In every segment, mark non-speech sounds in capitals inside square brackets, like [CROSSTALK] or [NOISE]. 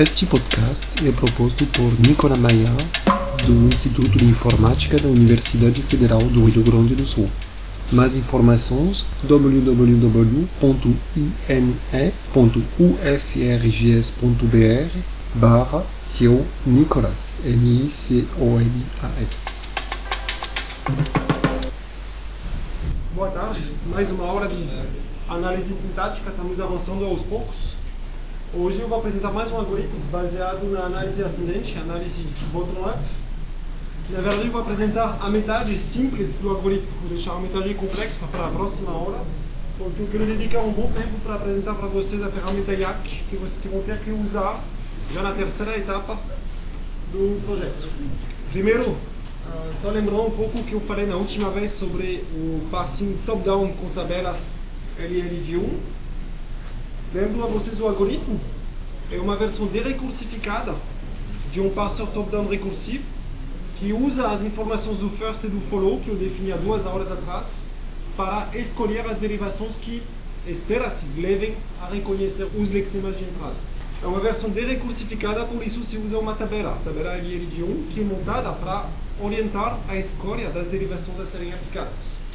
Este podcast é proposto por Nicola Maia, do Instituto de Informática da Universidade Federal do Rio Grande do Sul. Mais informações www.ine.ufrgs.br barra Tio Nicolas, N-I-C-O-L-A-S. Boa tarde, mais uma aula de análise sintática, estamos avançando aos poucos. Hoje eu vou apresentar mais um algoritmo baseado na análise ascendente, análise bottom-up. Na verdade eu vou apresentar a metade simples do algoritmo, vou deixar a metade complexa para a próxima aula, porque eu quero dedicar um bom tempo para apresentar para vocês a ferramenta YAC, que vocês vão ter que usar já na terceira etapa do projeto. Primeiro, Uh, só lembrando um pouco o que eu falei na última vez sobre o parsing top-down com tabelas LL de 1. Lembro a vocês o algoritmo? É uma versão derecursificada de um parser top-down recursivo que usa as informações do first e do follow, que eu defini há duas horas atrás, para escolher as derivações que espera-se levem a reconhecer os lexemas de entrada. É uma versão derecursificada, por isso se usa uma tabela, a tabela LL de 1, que é montada para orientar a escolha das derivações a serem aplicadas.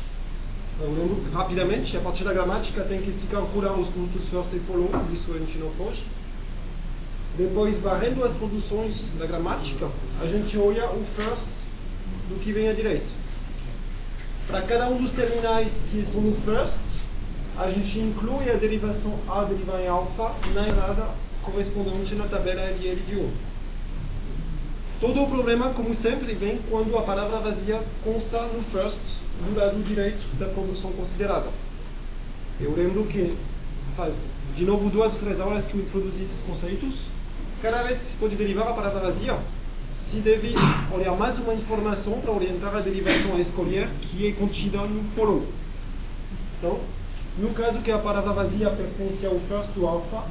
Eu lembro rapidamente, a partir da gramática tem que se calcular os conjuntos first e follow, disso a gente não foge. Depois, varrendo as produções da gramática, a gente olha o first do que vem à direita. Para cada um dos terminais que estão no first, a gente inclui a derivação A derivar em alfa na entrada correspondente na tabela LL de 1. Todo o problema, como sempre, vem quando a palavra vazia consta no first, do lado direito da produção considerada. Eu lembro que faz, de novo, duas ou três aulas que eu introduzi esses conceitos. Cada vez que se pode derivar a palavra vazia, se deve olhar mais uma informação para orientar a derivação a escolher que é contida no follow. Então, no caso que a palavra vazia pertence ao first do alpha,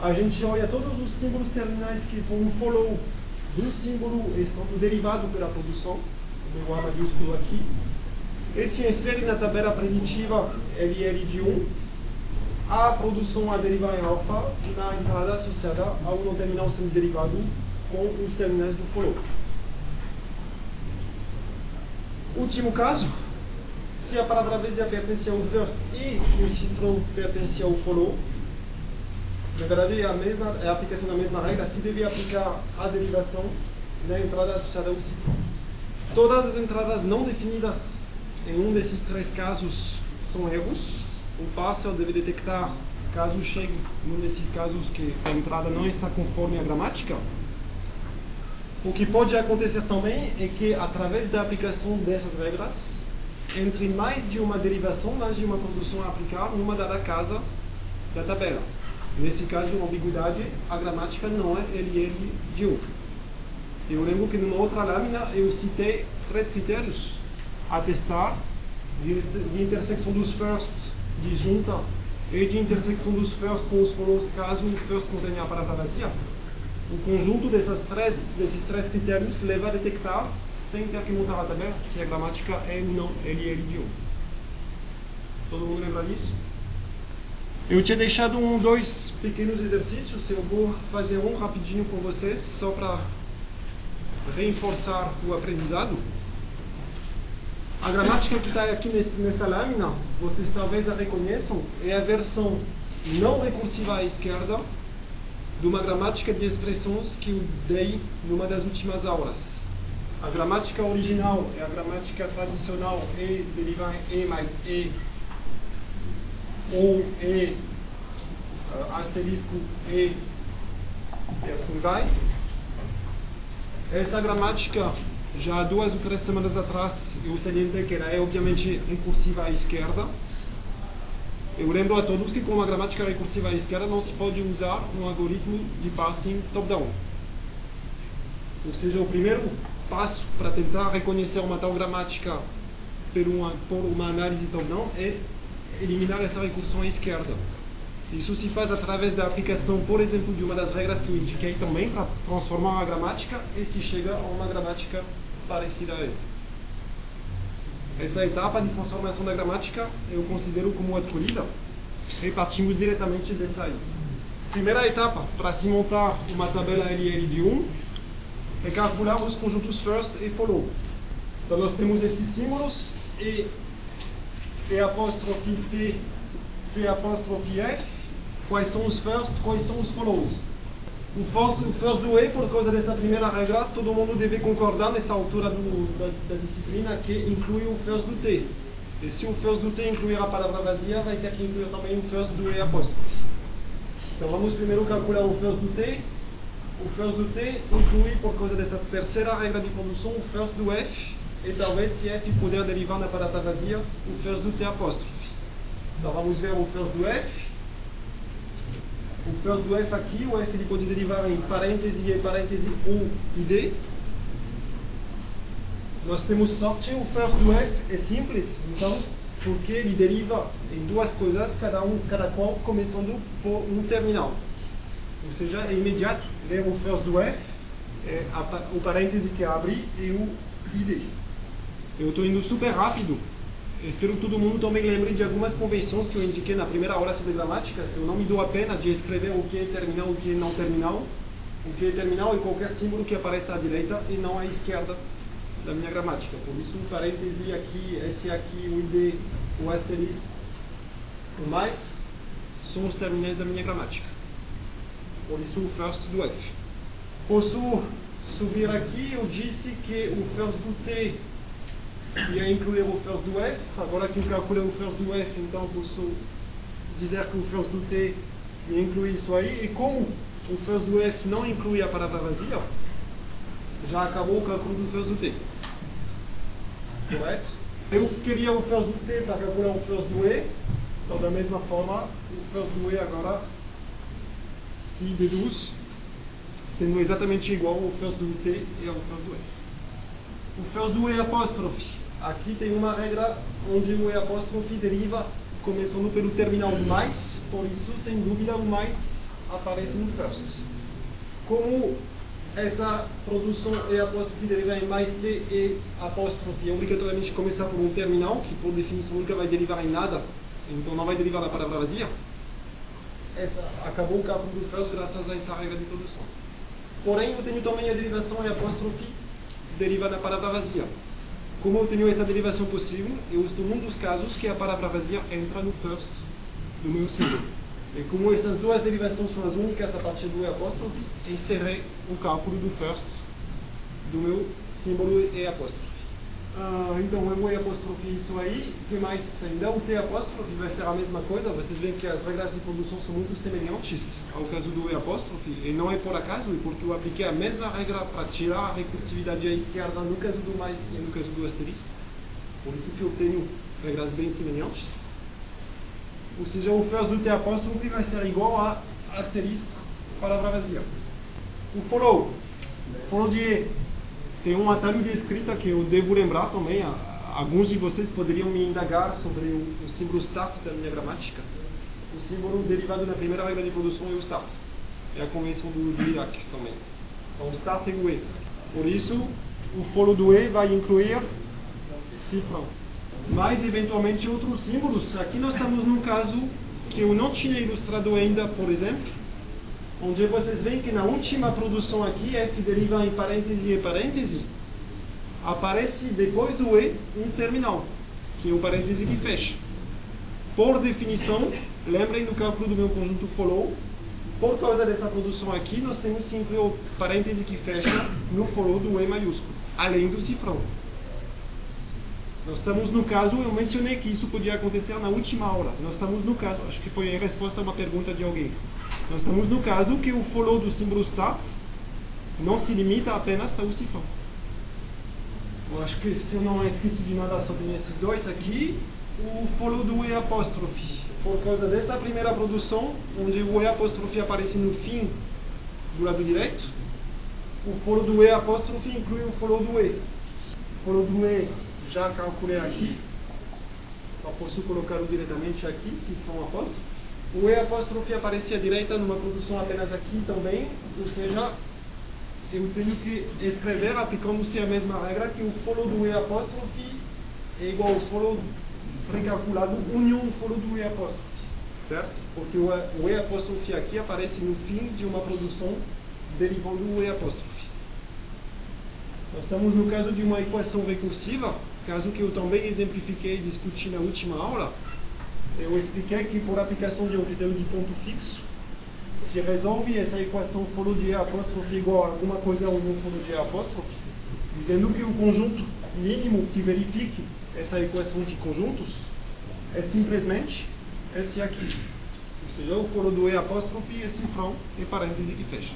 a gente olha todos os símbolos terminais que estão no follow do símbolo derivado pela produção, o A maiúsculo aqui. Esse insere na tabela preditiva LL de 1 a produção a derivar em alfa na entrada associada ao não terminal sendo derivado com os terminais do follow. Último caso, se a palavra vezes pertence ao first e o cifrão pertence ao follow, na verdade, é a, mesma, é a aplicação da mesma regra se deve aplicar a derivação na entrada associada ao cifrão. Todas as entradas não definidas em um desses três casos são erros. O parser deve detectar, caso chegue num desses casos que a entrada não está conforme a gramática. O que pode acontecer também é que, através da aplicação dessas regras, entre mais de uma derivação, mais de uma produção a aplicar numa dada casa da tabela. Nesse caso, uma ambiguidade, a gramática não é LL de 1. Eu lembro que numa outra lâmina eu citei três critérios a testar de, intersecção dos first, de junta, e de intersecção dos first com os follows, caso o first contenha a palavra vazia. O conjunto dessas três, desses três critérios leva a detectar, sem ter que montar a tabela, se a gramática é ou não LL de 1. Todo mundo lembra disso? Eu tinha deixado um, dois pequenos exercícios, eu vou fazer um rapidinho com vocês, só para reforçar o aprendizado. A gramática que está aqui nesse, nessa lâmina, vocês talvez a reconheçam, é a versão não recursiva à esquerda de uma gramática de expressões que eu dei numa das últimas aulas. A gramática original é a gramática tradicional E deriva E mais E ou E asterisco E e assim vai. Essa gramática, já duas ou três semanas atrás, eu salientei que ela é obviamente recursiva à esquerda. Eu lembro a todos que com uma gramática recursiva à esquerda não se pode usar um algoritmo de parsing top-down. Ou seja, o primeiro passo para tentar reconhecer uma tal gramática por uma, por uma análise top-down é eliminar essa recursão à esquerda. Isso se faz através da aplicação, por exemplo, de uma das regras que eu indiquei também para transformar uma gramática e se chega a uma gramática parecida a essa. Essa etapa de transformação da gramática eu considero como adquirida e partimos diretamente dessa aí. primeira etapa para se montar uma tabela LL de 1 é calcular os conjuntos first e follow. Então nós temos esses símbolos e, e apóstrofe T, T apóstrofe F, quais são os first, quais são os follows. O first, o first do E, por causa dessa primeira regra, todo mundo deve concordar nessa altura do, da, da, disciplina que inclui o first do T. E se o first do T incluir a palavra vazia, vai ter que incluir também o first do E apóstrofe. Então vamos primeiro calcular o first do T. O first do T inclui, por causa dessa terceira regra de condução, o first do F. E talvez, se F puder derivar na palavra vazia, o first do T apóstrofe. Então vamos ver o first do F. O first do F aqui, o F ele pode derivar em parêntese e parêntese U e D. Nós temos sorte, o first do F é simples, então porque ele deriva em duas coisas, cada, um, cada qual começando por um terminal. Ou seja, é imediato, ler o first do F, é a, o parêntese que abre e o ID. Eu estou indo super rápido, espero que todo mundo também lembre de algumas convenções que eu indiquei na primeira aula sobre gramática. Se eu não me dou a pena de escrever o que é terminal o que é não terminal, o que é terminal é qualquer símbolo que apareça à direita e não à esquerda da minha gramática. Por isso, um parêntese aqui, esse aqui, o ID, o asterisco, o mais, são os terminais da minha gramática. Por isso, o first do F. Posso subir aqui, eu disse que o first do T ia incluir o first do F. Agora que calculei o first do F, então posso dizer que o first do T inclui isso aí. E como o first do F não inclui a palavra vazia, já acabou o cálculo do first do T. Correto? Eu queria o first do T para calcular o first do E. Então, da mesma forma, o first do E agora se deduz sendo exatamente igual ao first do T e ao first do F. O first do E apóstrofe. Aqui tem uma regra onde o E apóstrofe deriva começando pelo terminal mais, por isso, sem dúvida, o mais aparece no first. Como essa produção E apóstrofe deriva em mais T e apóstrofe, obrigatoriamente começar por um terminal, que por definição nunca vai derivar em nada, então não vai derivar da palavra vazia. Essa, acabou o cálculo do first graças a essa regra de produção. Porém, eu tenho também a derivação E apóstrofe deriva da palavra vazia. Como eu tenho essa derivação possível, eu estou num dos casos que a palavra vazia entra no first do meu símbolo. E como essas duas derivações são as únicas a partir do apóstrofe, encerrei o cálculo do first do meu símbolo E apóstrofe. Uh, então, o E apóstrofe isso aí, que mais ainda o T apóstrofe vai ser a mesma coisa, vocês veem que as regras de produção são muito semelhantes ao caso do E apóstrofe, e não é por acaso, é porque eu apliquei a mesma regra para tirar a recursividade à esquerda no caso do mais e no caso do asterisco. Por isso que eu tenho regras bem semelhantes. Ou seja, o first do T apóstrofe vai ser igual a asterisco, palavra vazia. O follow, follow de E, tem um atalho de escrita que eu devo lembrar também. Alguns de vocês poderiam me indagar sobre o, o símbolo start da minha gramática. O símbolo derivado da primeira regra de produção é o start. É a convenção do, do também. Então, o start é o E. Por isso, o follow do E vai incluir cifrão mas eventualmente outros símbolos. Aqui nós estamos num caso que eu não tinha ilustrado ainda, por exemplo, onde vocês veem que na última produção aqui, F deriva em parêntese e parêntese, aparece depois do E um terminal, que é o parêntese que fecha. Por definição, lembrem do cálculo do meu conjunto follow, por causa dessa produção aqui, nós temos que incluir o parêntese que fecha no follow do E maiúsculo, além do cifrão. Nós estamos no caso, eu mencionei que isso podia acontecer na última aula. Nós estamos no caso, acho que foi em resposta a uma pergunta de alguém. Nós estamos no caso que o follow do símbolo start não se limita apenas ao cifrão. Eu acho que se eu não esqueci de nada, só tem esses dois aqui. O follow do E apóstrofe. Por causa dessa primeira produção, onde o E apóstrofe aparece no fim do lado direito, o follow do E apóstrofe inclui o follow do E. O follow do E já calculei aqui, só posso colocá-lo diretamente aqui, se for um apóstrofe. O E apóstrofe aparecia direita numa produção apenas aqui também, ou seja, eu tenho que escrever aplicando-se a mesma regra que o follow do E apóstrofe é igual ao follow recalculado união follow do E apóstrofe. certo? Porque o E apóstrofe aqui aparece no fim de uma produção derivando o E apóstrofe. Nós estamos no caso de uma equação recursiva, caso que eu também exemplifiquei e discuti na última aula. Eu expliquei que por aplicação de um critério de ponto fixo, se resolve essa equação follow de E apóstrofe igual a alguma coisa ou não follow de E apóstrofe, dizendo que o conjunto mínimo que verifique essa equação de conjuntos é simplesmente esse aqui. Ou seja, o follow do E apóstrofe e cifrão e parêntese que fecha.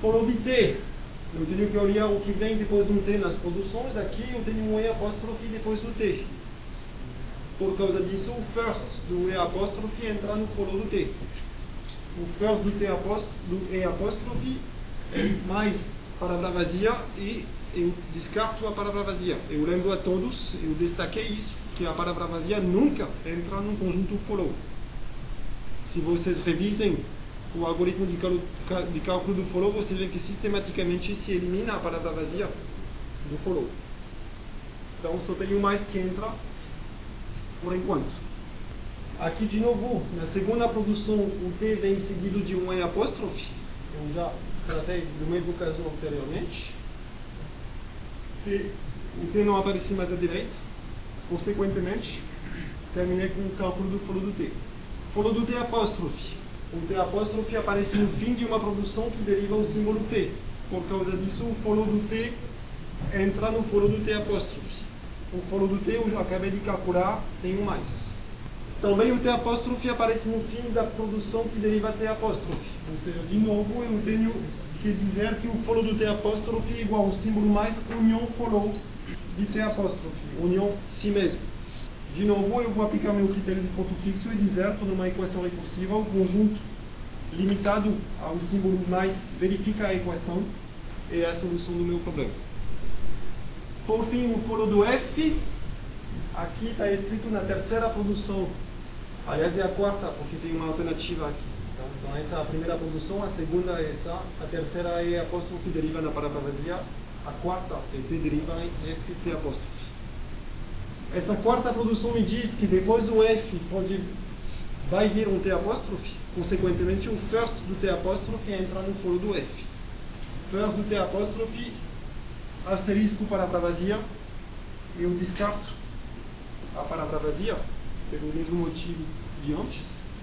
Follow de T. Eu tenho que olhar o que vem depois do T nas produções. Aqui eu tenho um E apóstrofe depois do T. Por causa disso, o first do E apóstrofe entra no follow do T. O first do, T apóstrofe, do E apóstrofe é mais palavra vazia e eu descarto a palavra vazia. Eu lembro a todos, eu destaquei isso, que a palavra vazia nunca entra num conjunto follow. Se vocês revisem o algoritmo de cálculo, de cálculo do follow, vocês veem que sistematicamente se elimina a palavra vazia do follow. Então só tenho mais que entra por enquanto. Aqui de novo, na segunda produção, o T vem seguido de um E apóstrofe. Eu já tratei do mesmo caso anteriormente. T, o T não aparece mais à direita. Consequentemente, terminei com o cálculo do follow do T. Follow do T apóstrofe. O T apóstrofe aparece no fim de uma produção que deriva o símbolo T. Por causa disso, o follow do T entra no follow do T apóstrofe. O follow do T eu já acabei de calcular, um mais. Também o T apóstrofe aparece no fim da produção que deriva T apóstrofe. Ou seja, de novo eu tenho que dizer que o follow do T apóstrofe é igual ao símbolo mais união follow de T apóstrofe, união si mesmo. De novo, eu vou aplicar meu critério de ponto fixo e dizer, estou numa equação recursiva, o conjunto limitado ao símbolo mais verifica a equação é a solução do meu problema. Por fim, o follow do F, aqui está escrito na terceira produção, aliás é a quarta, porque tem uma alternativa aqui. Então, então essa é a primeira produção, a segunda é essa, a terceira é apóstrofe deriva na palavra vazia, a quarta é T deriva em F T apóstrofe. Essa quarta produção me diz que depois do F pode, vai vir um T apóstrofe, consequentemente o first do T apóstrofe entra no foro do F. First do T apóstrofe asterisco palavra vazia, eu descarto a palavra vazia, pelo mesmo motivo de antes.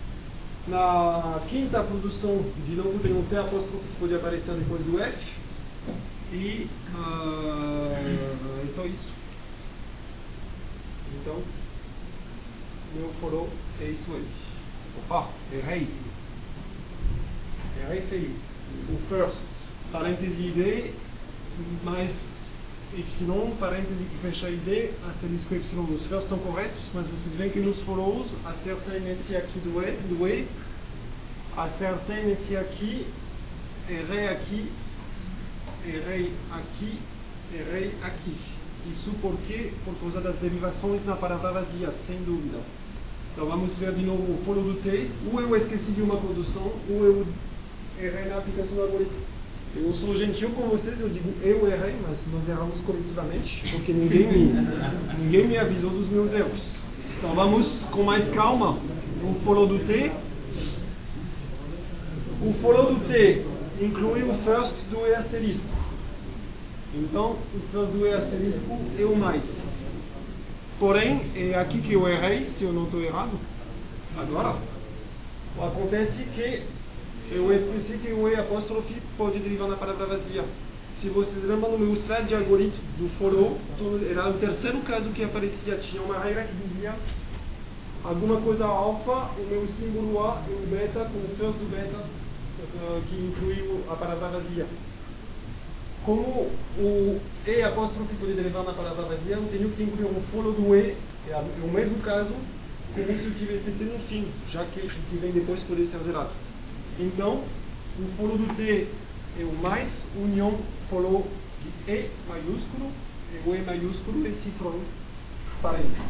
Na quinta produção, de novo tem um T apóstrofe que pode aparecer depois do F. E uh, é só isso. Então, meu foro é isso aí. Opa, errei. Errei feio. O first, parêntese ID, mais y, parêntese que fecha ID, asterisco y. Os first estão corretos, mas vocês veem que nos follows acertei nesse aqui do E, do e acertei nesse aqui, errei aqui, errei aqui, errei aqui. Isso porque por causa das derivações na palavra vazia, sem dúvida. Então vamos ver de novo o follow do T. Ou eu esqueci de uma produção, ou eu errei na aplicação do algoritmo. Eu sou gentil com vocês, eu digo eu errei, mas nós erramos coletivamente, porque ninguém me, [LAUGHS] ninguém me avisou dos meus erros. Então vamos com mais calma. O follow do T. O follow do T inclui o first do E asterisco. Então, o first do E asterisco é o mais. Porém, é aqui que eu errei, se eu não estou errado. Agora, acontece que eu esqueci que o E apóstrofe pode derivar na palavra vazia. Se vocês lembram no meu thread de algoritmo do follow, era o terceiro caso que aparecia. Tinha uma regra que dizia alguma coisa alfa, o meu símbolo A e o beta com o first do beta que inclui a palavra vazia. Como o E apóstrofe pode derivar na palavra vazia, eu tenho que incluir um follow do E, é o mesmo caso, como se eu tivesse T no fim, já que o que vem depois pode ser zerado. Então, o follow do T é o mais união follow de E maiúsculo, e o E maiúsculo é cifrão parênteses.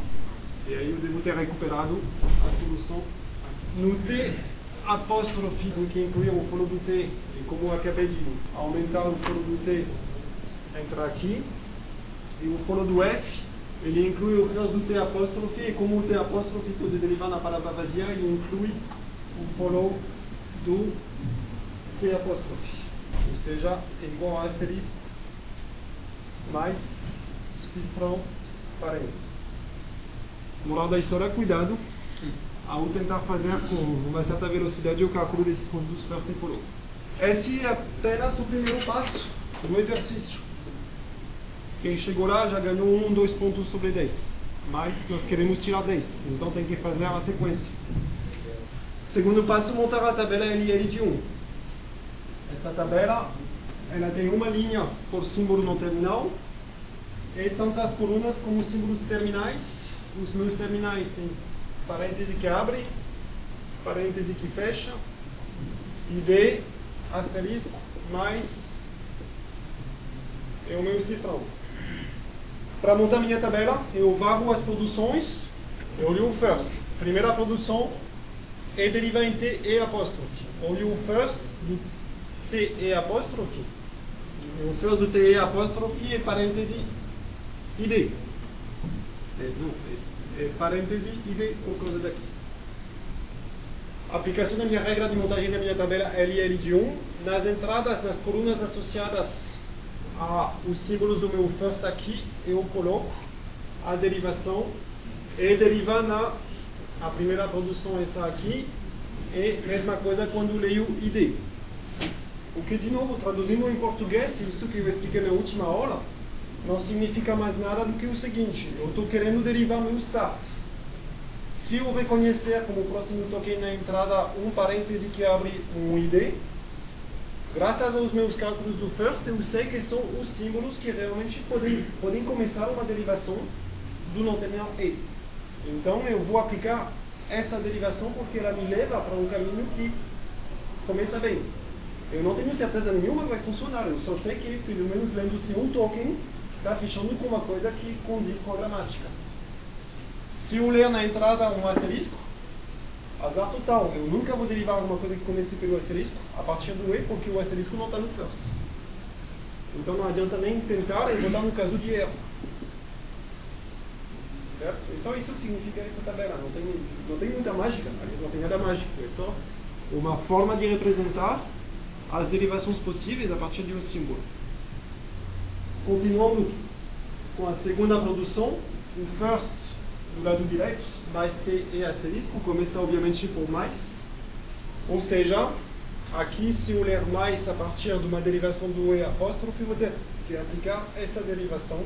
E aí eu devo ter recuperado a solução aqui. No T apóstrofe que inclui o follow do T, e como eu acabei de aumentar o follow do T, entra aqui, e o follow do F, ele inclui o first do T apóstrofe, e como o T apóstrofe pode derivar na palavra vazia, ele inclui o follow do T apóstrofe. Ou seja, é igual a asterisco mais cifrão parênteses. Moral da história, cuidado ao tentar fazer com uma certa velocidade o cálculo desses conjuntos first e follow. Esse é apenas o primeiro passo do exercício. Quem chegou lá já ganhou um, dois pontos sobre 10. Mas nós queremos tirar 10, então tem que fazer a sequência. Segundo passo, montar a tabela LL de 1. Essa tabela ela tem uma linha por símbolo no terminal e tantas colunas como símbolos terminais. Os meus terminais têm parêntese que abre, parêntese que fecha, ID, asterisco, mais é o meu cifrão. Para montar minha tabela, eu varro as produções, eu olho o first. Primeira produção é derivar em T e apóstrofe. Olho o first do T e apóstrofe. O first do T e apóstrofe é parêntese ID. É, não, é, é parêntese ID por causa daqui. Aplicação da minha regra de montagem da minha tabela LL de 1 nas entradas, nas colunas associadas aos símbolos do meu first aqui, eu coloco a derivação e deriva na a primeira produção essa aqui e mesma coisa quando leio ID. O que, de novo, traduzindo em português, isso que eu expliquei na última aula, não significa mais nada do que o seguinte: eu estou querendo derivar meu start. Se eu reconhecer como próximo token na entrada um parêntese que abre um ID, graças aos meus cálculos do first, eu sei que são os símbolos que realmente podem, podem começar uma derivação do não terminal E. Então eu vou aplicar essa derivação porque ela me leva para um caminho que começa bem. Eu não tenho certeza nenhuma que vai funcionar, eu só sei que, pelo menos lendo se um token está fechando com uma coisa que condiz com a gramática. Se eu ler na entrada um asterisco, azar total. Eu nunca vou derivar alguma coisa que comece pelo asterisco a partir do E, porque o asterisco não está no first. Então não adianta nem tentar e botar no caso de erro. Certo? É só isso que significa essa tabela. Não tem, não tem muita mágica, aliás, não tem nada mágico. É só uma forma de representar as derivações possíveis a partir de um símbolo. Continuando com a segunda produção, o first do lado direito, mais T e asterisco, começa obviamente por mais. Ou seja, aqui se eu ler mais a partir de uma derivação do E apóstrofe, vou ter que aplicar essa derivação.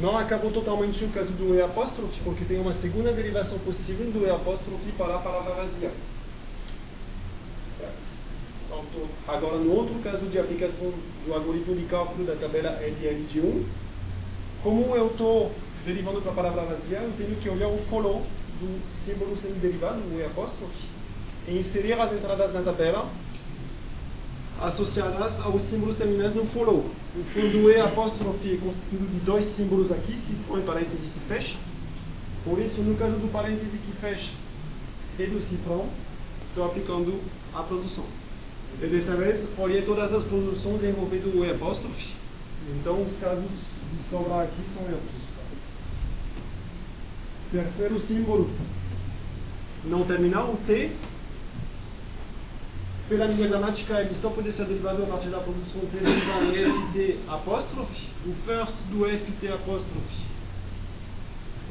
Não acabou totalmente o caso do E apóstrofe, porque tem uma segunda derivação possível do E apóstrofe para a palavra vazia. Então, agora, no outro caso de aplicação do algoritmo de cálculo da tabela LL de 1, como eu estou derivando para a palavra vazia, eu tenho que olhar o follow do símbolo sendo derivado, o E apóstrofe, e inserir as entradas na tabela associadas aos símbolos terminais no follow. O follow do E apóstrofe é constituído de dois símbolos aqui, cifrão e parêntese que fecha. Por isso, no caso do parêntese que fecha e do cifrão, estou aplicando a produção. E dessa vez, olhei todas as produções envolvendo o E apóstrofe. Então, os casos de sobrar aqui são erros. Terceiro símbolo não terminal, o T. Pela minha gramática, ele só pode ser derivado a partir da produção T derivada em FT apóstrofe. O first do FT apóstrofe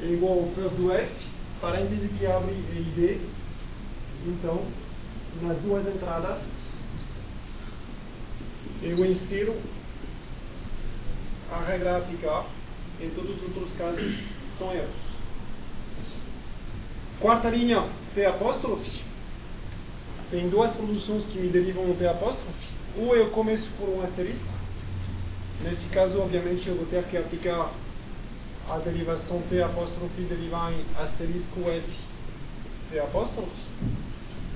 é igual ao first do F, parêntese que abre ID. Então, nas duas entradas, eu insiro a regra a aplicar, em todos os outros casos são erros. Quarta linha, T apóstrofe. Tem duas produções que me derivam T apóstrofe. Ou eu começo por um asterisco. Nesse caso, obviamente, eu vou ter que aplicar a derivação T apóstrofe derivar em asterisco F T apóstrofe.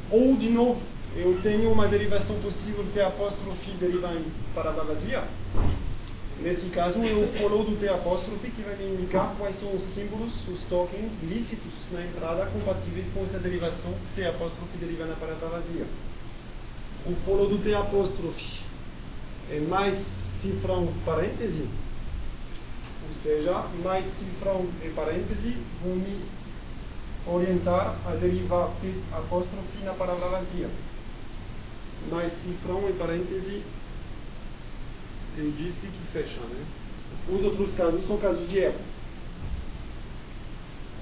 Ou, de novo, eu tenho uma derivação possível T apóstrofe derivar em palavra vazia. Nesse caso, é o follow do T apóstrofe que vai me indicar quais são os símbolos, os tokens lícitos na entrada compatíveis com essa derivação T apóstrofe deriva na palavra vazia. O follow do T apóstrofe é mais cifrão parêntese, ou seja, mais cifrão e parêntese vão me orientar a derivar T apóstrofe na palavra vazia. Mas cifrão e parêntese, eu disse que fecha, né? Os outros casos são casos de erro.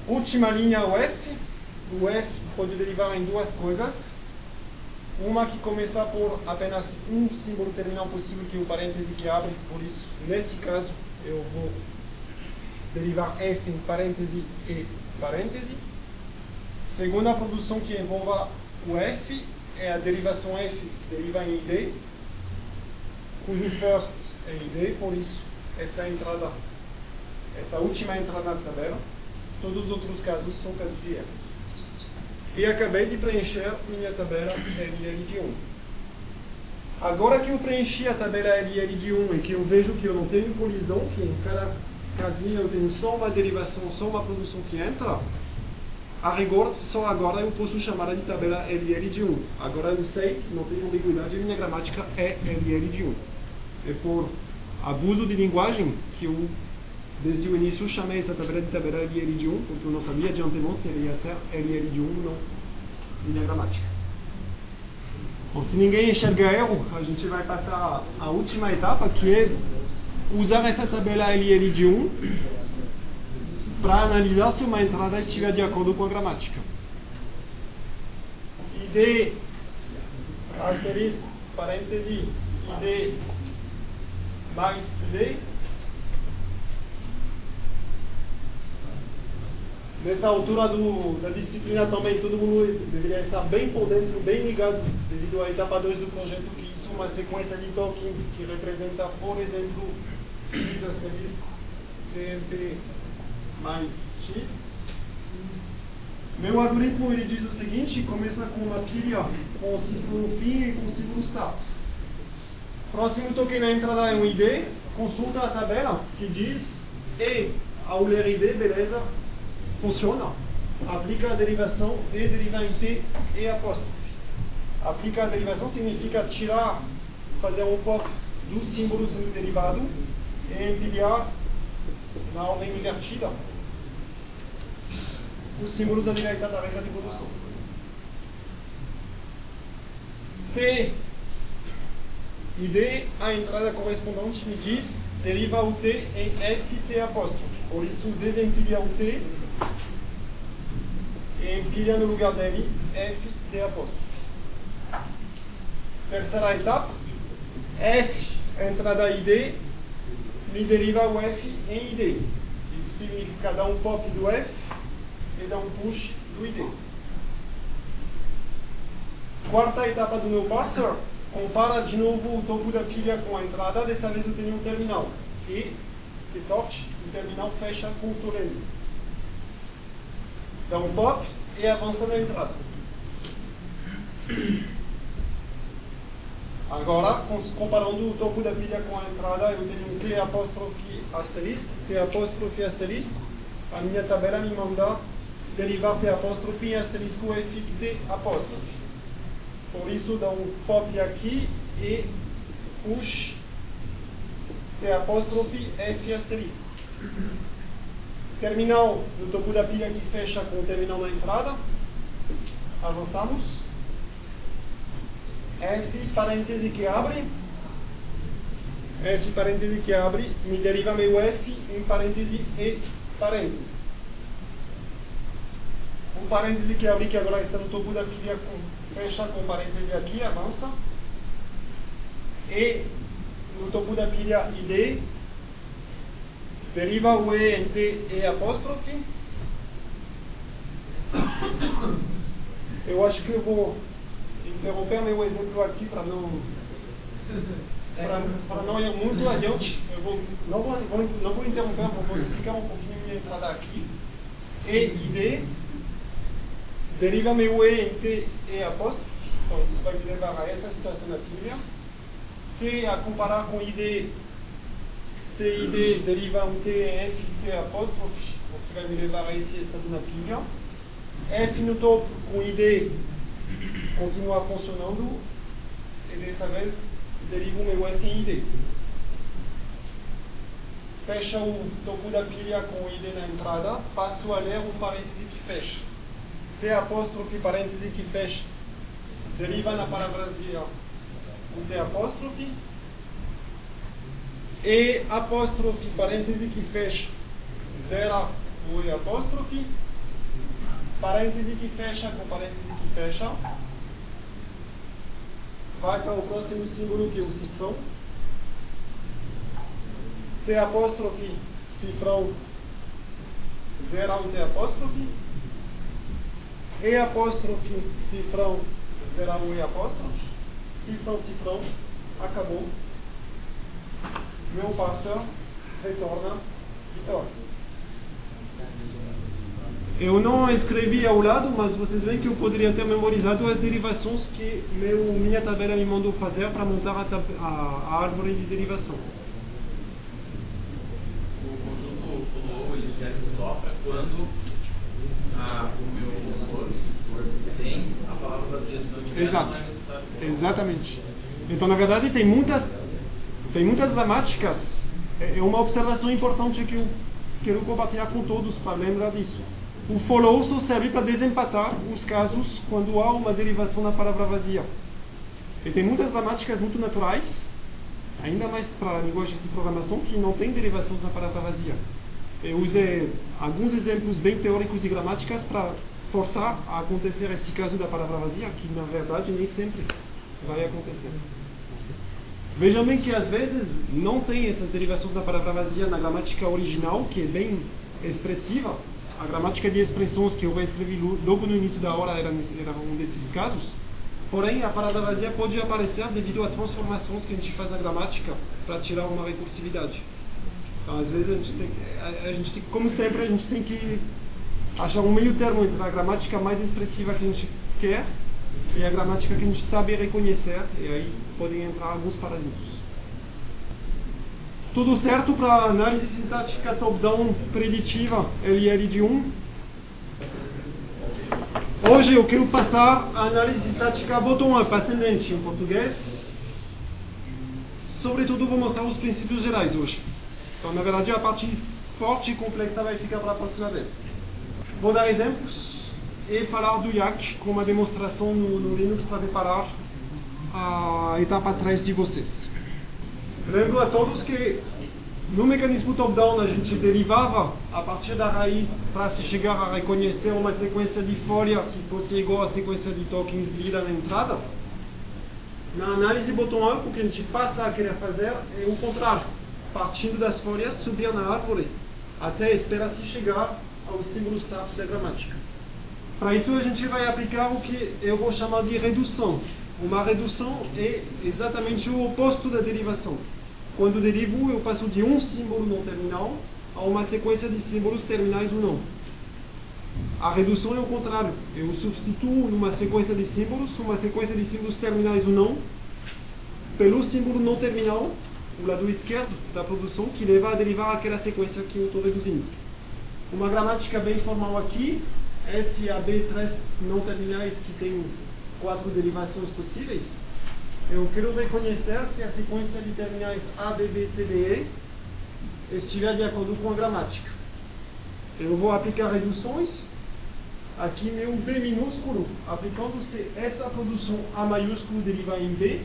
Última linha, o F. O F pode derivar em duas coisas. Uma que começa por apenas um símbolo terminal possível, que é o parêntese que abre. Por isso, nesse caso, eu vou derivar F em parêntese e parêntese. Segunda produção que envolva o F é a derivação F que deriva em ID, cujo first é ID, por isso essa entrada, essa última entrada na tabela. Todos os outros casos são casos de erro. E acabei de preencher minha tabela LL de 1. Agora que eu preenchi a tabela LL de 1 e que eu vejo que eu não tenho colisão, que em cada casinha eu tenho só uma derivação, só uma produção que entra, a rigor, só agora eu posso chamar de tabela LL de 1. Agora eu sei, não tem ambiguidade, minha gramática é LL de 1. É por abuso de linguagem que eu, desde o início, chamei essa tabela de tabela LL de 1, porque eu não sabia de antemão se ele ia ser LL de 1 ou não, minha gramática. Bom, se ninguém enxerga erro, a gente vai passar a última etapa, que é usar essa tabela LL de 1 para analisar se uma entrada estiver de acordo com a gramática. ID, asterisco, parêntese, ID mais ID. Nessa altura do, da disciplina também, todo mundo deveria estar bem por dentro, bem ligado, devido à etapa 2 do projeto, que isso é uma sequência de tokens que representa, por exemplo, x asterisco, TMP mais x. Meu algoritmo ele diz o seguinte, começa com uma pilha com o ciclo fim e com o ciclo. Próximo token na entrada é um ID, consulta a tabela que diz e ao ler ID, beleza, funciona. Aplica a derivação e deriva em T e apóstrofe. Aplica a derivação significa tirar, fazer um pop do símbolo sendo derivado e empilhar na ordem invertida os símbolos da direita da regra de produção. T e a entrada correspondente me diz, deriva o T em FT apóstrofe. Por isso, desempilha o T e empilha no lugar dele FT apóstrofe. Terceira etapa, F, entrada ID, me deriva o F em ID. Isso significa dar um pop do F e dar um push do ID. Quarta etapa do meu parser, compara de novo o topo da pilha com a entrada, dessa vez eu tenho um terminal. E, de sorte, o terminal fecha com o torrent. Dá um pop e avança na entrada. Agora, comparando o topo da pilha com a entrada, eu tenho um T apóstrofe asterisco, T apóstrofe asterisco. A minha tabela me manda derivar T apóstrofe em asterisco F T apóstrofe. Por isso, dá um pop aqui e push T apóstrofe F asterisco. Terminal no topo da pilha que fecha com o terminal na entrada. Avançamos. F parêntese que abre, F parêntese que abre, me deriva meu F em parêntese e parêntese. O parêntese que abre, que agora está no topo da pilha, fecha com parêntese aqui, avança. E no topo da pilha ID, deriva o E em T e apóstrofe. Eu acho que eu vou interromper meu exemplo aqui para não para não ir muito adiante. Eu vou, não, vou, não vou interromper, vou ficar um pouquinho minha entrada aqui. E, ID, deriva meu E em T e apóstrofe. Então, isso vai me levar a essa situação da pilha. T a comparar com ID, TID deriva um T em F, T apóstrofe, o que vai me levar a esse estado na pilha. F no topo com ID continua funcionando e dessa vez deriva o meu F em ID. Fecha o topo da pilha com ID na entrada, passo a ler um parêntese que fecha. T apóstrofe, parêntese que fecha, deriva na parafrasia o T apóstrofe. E apóstrofe, parêntese que fecha, zera o E apóstrofe. Parêntese que fecha com parêntese que fecha. Vai para o próximo símbolo que é o cifrão. T apóstrofe, cifrão, zera o T apóstrofe. E apóstrofe, cifrão, zera o E apóstrofe. Cifrão, cifrão, acabou. Meu parceiro retorna vitória. Eu não escrevi ao lado, mas vocês veem que eu poderia ter memorizado as derivações que meu, minha tabela me mandou fazer para montar a, a, a árvore de derivação. O conjunto flow ele serve só para quando a, o meu motor tem a palavra vazia, se não tiver, Exato. Exatamente. Então, na verdade, tem muitas, tem muitas gramáticas. É é uma observação importante que eu quero compartilhar com todos para lembrar disso. O follow só serve para desempatar os casos quando há uma derivação na palavra vazia. E tem muitas gramáticas muito naturais, ainda mais para linguagens de programação, que não tem derivações na palavra vazia. Eu usei alguns exemplos bem teóricos de gramáticas para forçar a acontecer esse caso da palavra vazia, que na verdade nem sempre vai acontecer. Vejam bem que às vezes não tem essas derivações da palavra vazia na gramática original, que é bem expressiva. A gramática de expressões que eu escrevi logo no início da aula era, era um desses casos. Porém, a palavra vazia pode aparecer devido a transformações que a gente faz na gramática para tirar uma recursividade. Então, às vezes, a gente tem, a, a gente tem, como sempre, a gente tem que achar um meio termo entre a gramática mais expressiva que a gente quer e a gramática que a gente sabe reconhecer, e aí podem entrar alguns parasitos. Tudo certo para análise sintática top-down preditiva LL de 1? Hoje eu quero passar a análise sintática bottom-up, ascendente em português. Sobretudo vou mostrar os princípios gerais hoje. Então, na verdade, a parte forte e complexa vai ficar para a próxima vez. Vou dar exemplos e falar do YAC com uma demonstração no, no Linux para preparar a etapa atrás de vocês. Lembro a todos que no mecanismo top-down a gente derivava a partir da raiz para se chegar a reconhecer uma sequência de folha que fosse igual à sequência de tokens lida na entrada. Na análise bottom-up, o que a gente passa a querer fazer é o contrário. Partindo das folhas, subir na árvore até esperar-se chegar ao símbolo start da gramática. Para isso a gente vai aplicar o que eu vou chamar de redução. Uma redução é exatamente o oposto da derivação. Quando derivo, eu passo de um símbolo não terminal a uma sequência de símbolos terminais ou não. A redução é o contrário. Eu substituo numa sequência de símbolos, uma sequência de símbolos terminais ou não, pelo símbolo não terminal, o lado esquerdo da produção, que leva a derivar aquela sequência que eu estou reduzindo. Uma gramática bem formal aqui, S e AB, três não terminais que tem quatro derivações possíveis. Eu quero reconhecer se a sequência de terminais A, B, B, C, D, E estiver de acordo com a gramática. Eu vou aplicar reduções. Aqui meu B minúsculo, aplicando-se essa produção A maiúsculo deriva em B.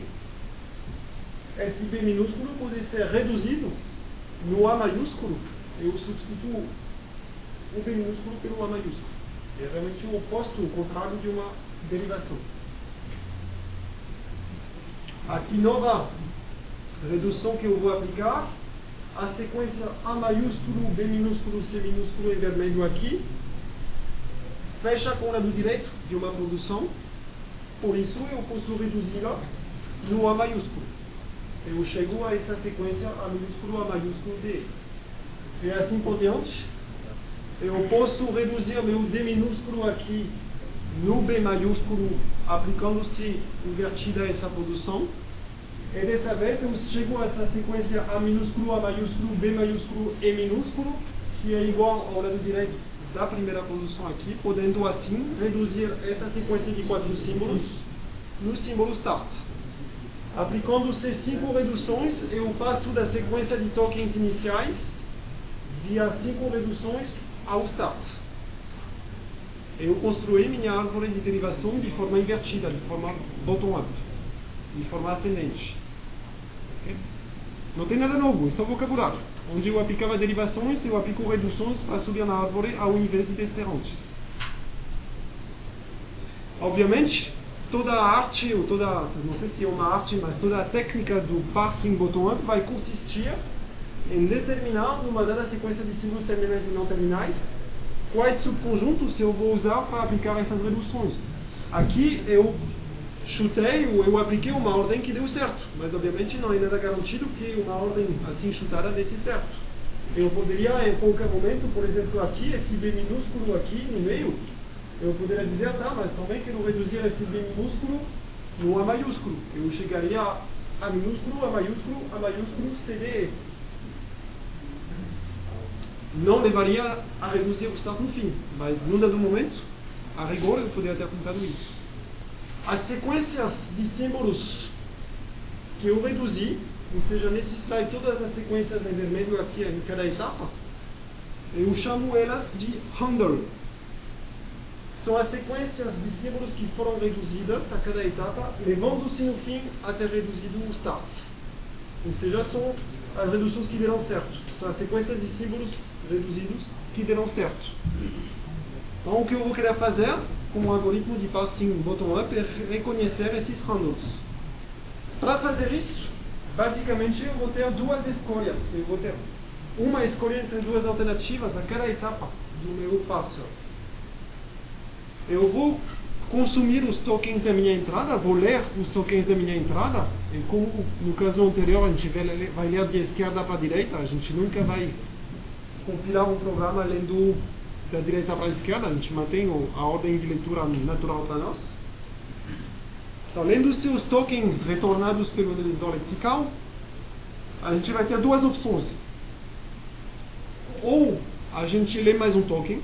Esse B minúsculo pode ser reduzido no A maiúsculo. Eu substituo o B minúsculo pelo A maiúsculo. É realmente o oposto, o contrário de uma derivação. Aqui nova redução que eu vou aplicar. A sequência A maiúsculo, B minúsculo, C minúsculo em vermelho aqui. Fecha com o lado direito de uma produção. Por isso eu posso reduzi-la no A maiúsculo. Eu chego a essa sequência A minúsculo, A maiúsculo, D. E assim por diante. Eu posso reduzir meu D minúsculo aqui no B maiúsculo, aplicando-se invertida essa produção. E dessa vez eu chego a essa sequência A minúsculo, A maiúsculo, B maiúsculo, E minúsculo, que é igual ao lado direito da primeira produção aqui, podendo assim reduzir essa sequência de quatro símbolos no símbolo start. Aplicando-se cinco reduções, eu passo da sequência de tokens iniciais via cinco reduções ao start. eu construí minha árvore de derivação de forma invertida, de forma bottom-up, de forma ascendente. Okay? Não tem nada novo, é só vocabulário. Onde eu aplicava derivações, eu aplico reduções para subir na árvore ao invés de descer antes. Obviamente, toda a arte, ou toda, não sei se é uma arte, mas toda a técnica do parsing bottom-up vai consistir em determinar, numa dada sequência de símbolos terminais e não terminais, quais subconjuntos eu vou usar para aplicar essas reduções. Aqui eu chutei ou eu apliquei uma ordem que deu certo, mas obviamente não é nada garantido que uma ordem assim chutada desse certo. Eu poderia em qualquer momento, por exemplo aqui, esse B minúsculo aqui no meio, eu poderia dizer, tá, mas também quero reduzir esse B minúsculo no A maiúsculo. Eu chegaria a minúsculo, A maiúsculo, A maiúsculo, CDE não levaria a reduzir o estado no fim, mas num dado momento, a rigor, eu poderia ter tentado isso. As sequências de símbolos que eu reduzi, ou seja, nesse slide, todas as sequências em vermelho aqui em cada etapa, eu chamo elas de handle. São as sequências de símbolos que foram reduzidas a cada etapa, levando-se no fim a ter reduzido o start. Ou seja, são as reduções que deram certo. São as sequências de símbolos reduzidos que deram certo. Então, o que eu vou querer fazer com o algoritmo de parsing bottom-up é reconhecer esses handles. Para fazer isso, basicamente eu vou ter duas escolhas. Eu vou ter uma escolha entre duas alternativas a cada etapa do meu parser. Eu vou consumir os tokens da minha entrada, vou ler os tokens da minha entrada, e como no caso anterior a gente vai ler de esquerda para a direita, a gente nunca vai compilar um programa lendo da direita para a esquerda, a gente mantém a ordem de leitura natural para nós. Então, lendo-se os tokens retornados pelo analisador lexical, a gente vai ter duas opções. Ou a gente lê mais um token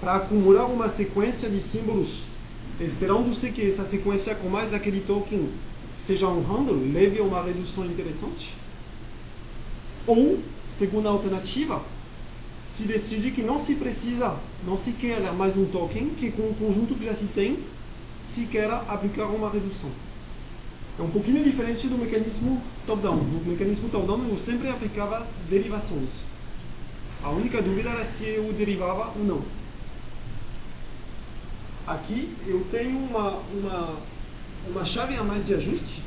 para acumular uma sequência de símbolos, esperando-se que essa sequência com mais aquele token seja um handle, leve a uma redução interessante. Ou Segunda alternativa, se decide que não se precisa, não se quer mais um token, que com o conjunto que já se tem, se quer aplicar uma redução. É um pouquinho diferente do mecanismo top-down. No mecanismo top-down eu sempre aplicava derivações. A única dúvida era se eu derivava ou não. Aqui eu tenho uma, uma, uma chave a mais de ajuste,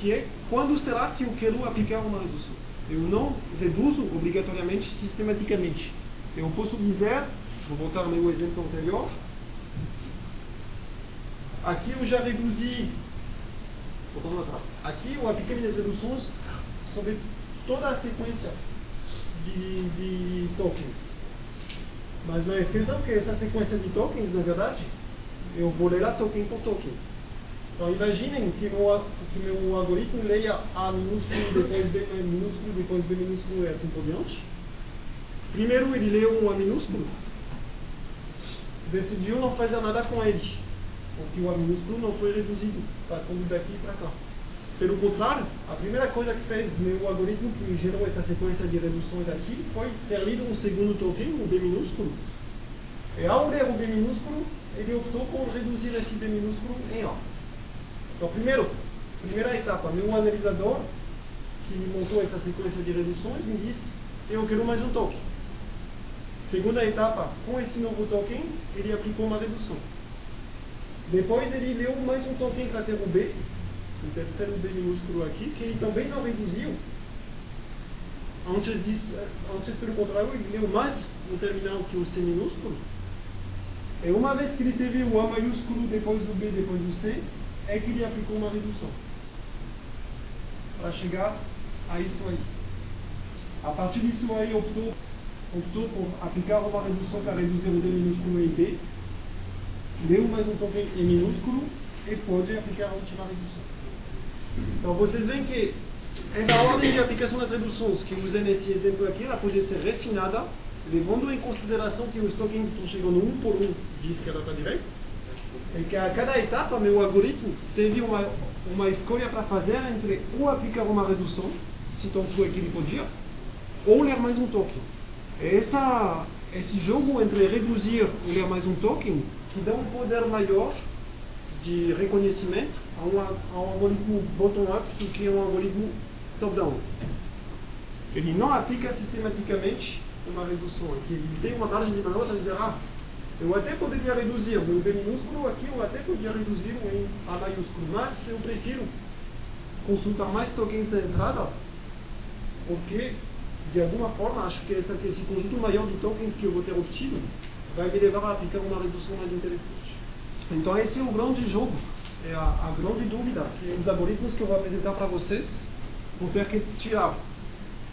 que é quando será que eu quero aplicar uma redução. Eu não reduzo obrigatoriamente sistematicamente. Eu posso dizer, vou voltar ao meu exemplo anterior, aqui eu já reduzi, voltando atrás, aqui eu apliquei minhas reduções sobre toda a sequência de, de tokens. Mas não esqueçam que essa sequência de tokens, na verdade, eu vou ler a token por token. Então imaginem que meu, que meu algoritmo leia A minúsculo, depois B minúsculo, depois B minúsculo e assim por diante. Primeiro ele leu um A minúsculo, decidiu não fazer nada com ele, porque o A minúsculo não foi reduzido, passando daqui para cá. Pelo contrário, a primeira coisa que fez meu algoritmo que gerou essa sequência de reduções aqui foi ter lido um segundo token, o B minúsculo. E ao ler o B minúsculo, ele optou por reduzir esse B minúsculo em A. Então, primeiro, primeira etapa, meu analisador, que montou essa sequência de reduções, me disse, eu quero mais um token. Segunda etapa, com esse novo token, ele aplicou uma redução. Depois ele leu mais um token para ter o B, o terceiro B minúsculo aqui, que ele também não reduziu. Antes disso, antes pelo contrário, ele leu mais um terminal que o C minúsculo. E uma vez que ele teve o A maiúsculo, depois do B, depois do C, é que ele aplicou uma redução para chegar a isso aí. A partir disso aí optou, optou por aplicar uma redução para reduzir o D minúsculo em B, deu mais um token em minúsculo e pode aplicar a última redução. Então vocês veem que essa ordem de aplicação das reduções que usei nesse exemplo aqui, ela pode ser refinada, levando em consideração que os tokens estão chegando um por um de esquerda para direita, é que a cada etapa meu algoritmo teve uma, uma escolha para fazer entre ou aplicar uma redução, se tanto é que ele podia, ou ler mais um token. Essa, esse jogo entre reduzir e ler mais um token que dá um poder maior de reconhecimento a um, a um algoritmo bottom-up do que a um algoritmo top-down. Ele não aplica sistematicamente uma redução aqui. Ele tem uma margem de manobra para dizer, ah, eu até poderia reduzir o B minúsculo aqui, eu até poderia reduzir em A maiúsculo, mas eu prefiro consultar mais tokens da entrada, porque de alguma forma acho que esse conjunto maior de tokens que eu vou ter obtido vai me levar a aplicar uma redução mais interessante. Então esse é o grande jogo, é a, a grande dúvida que os algoritmos que eu vou apresentar para vocês vão ter que tirar.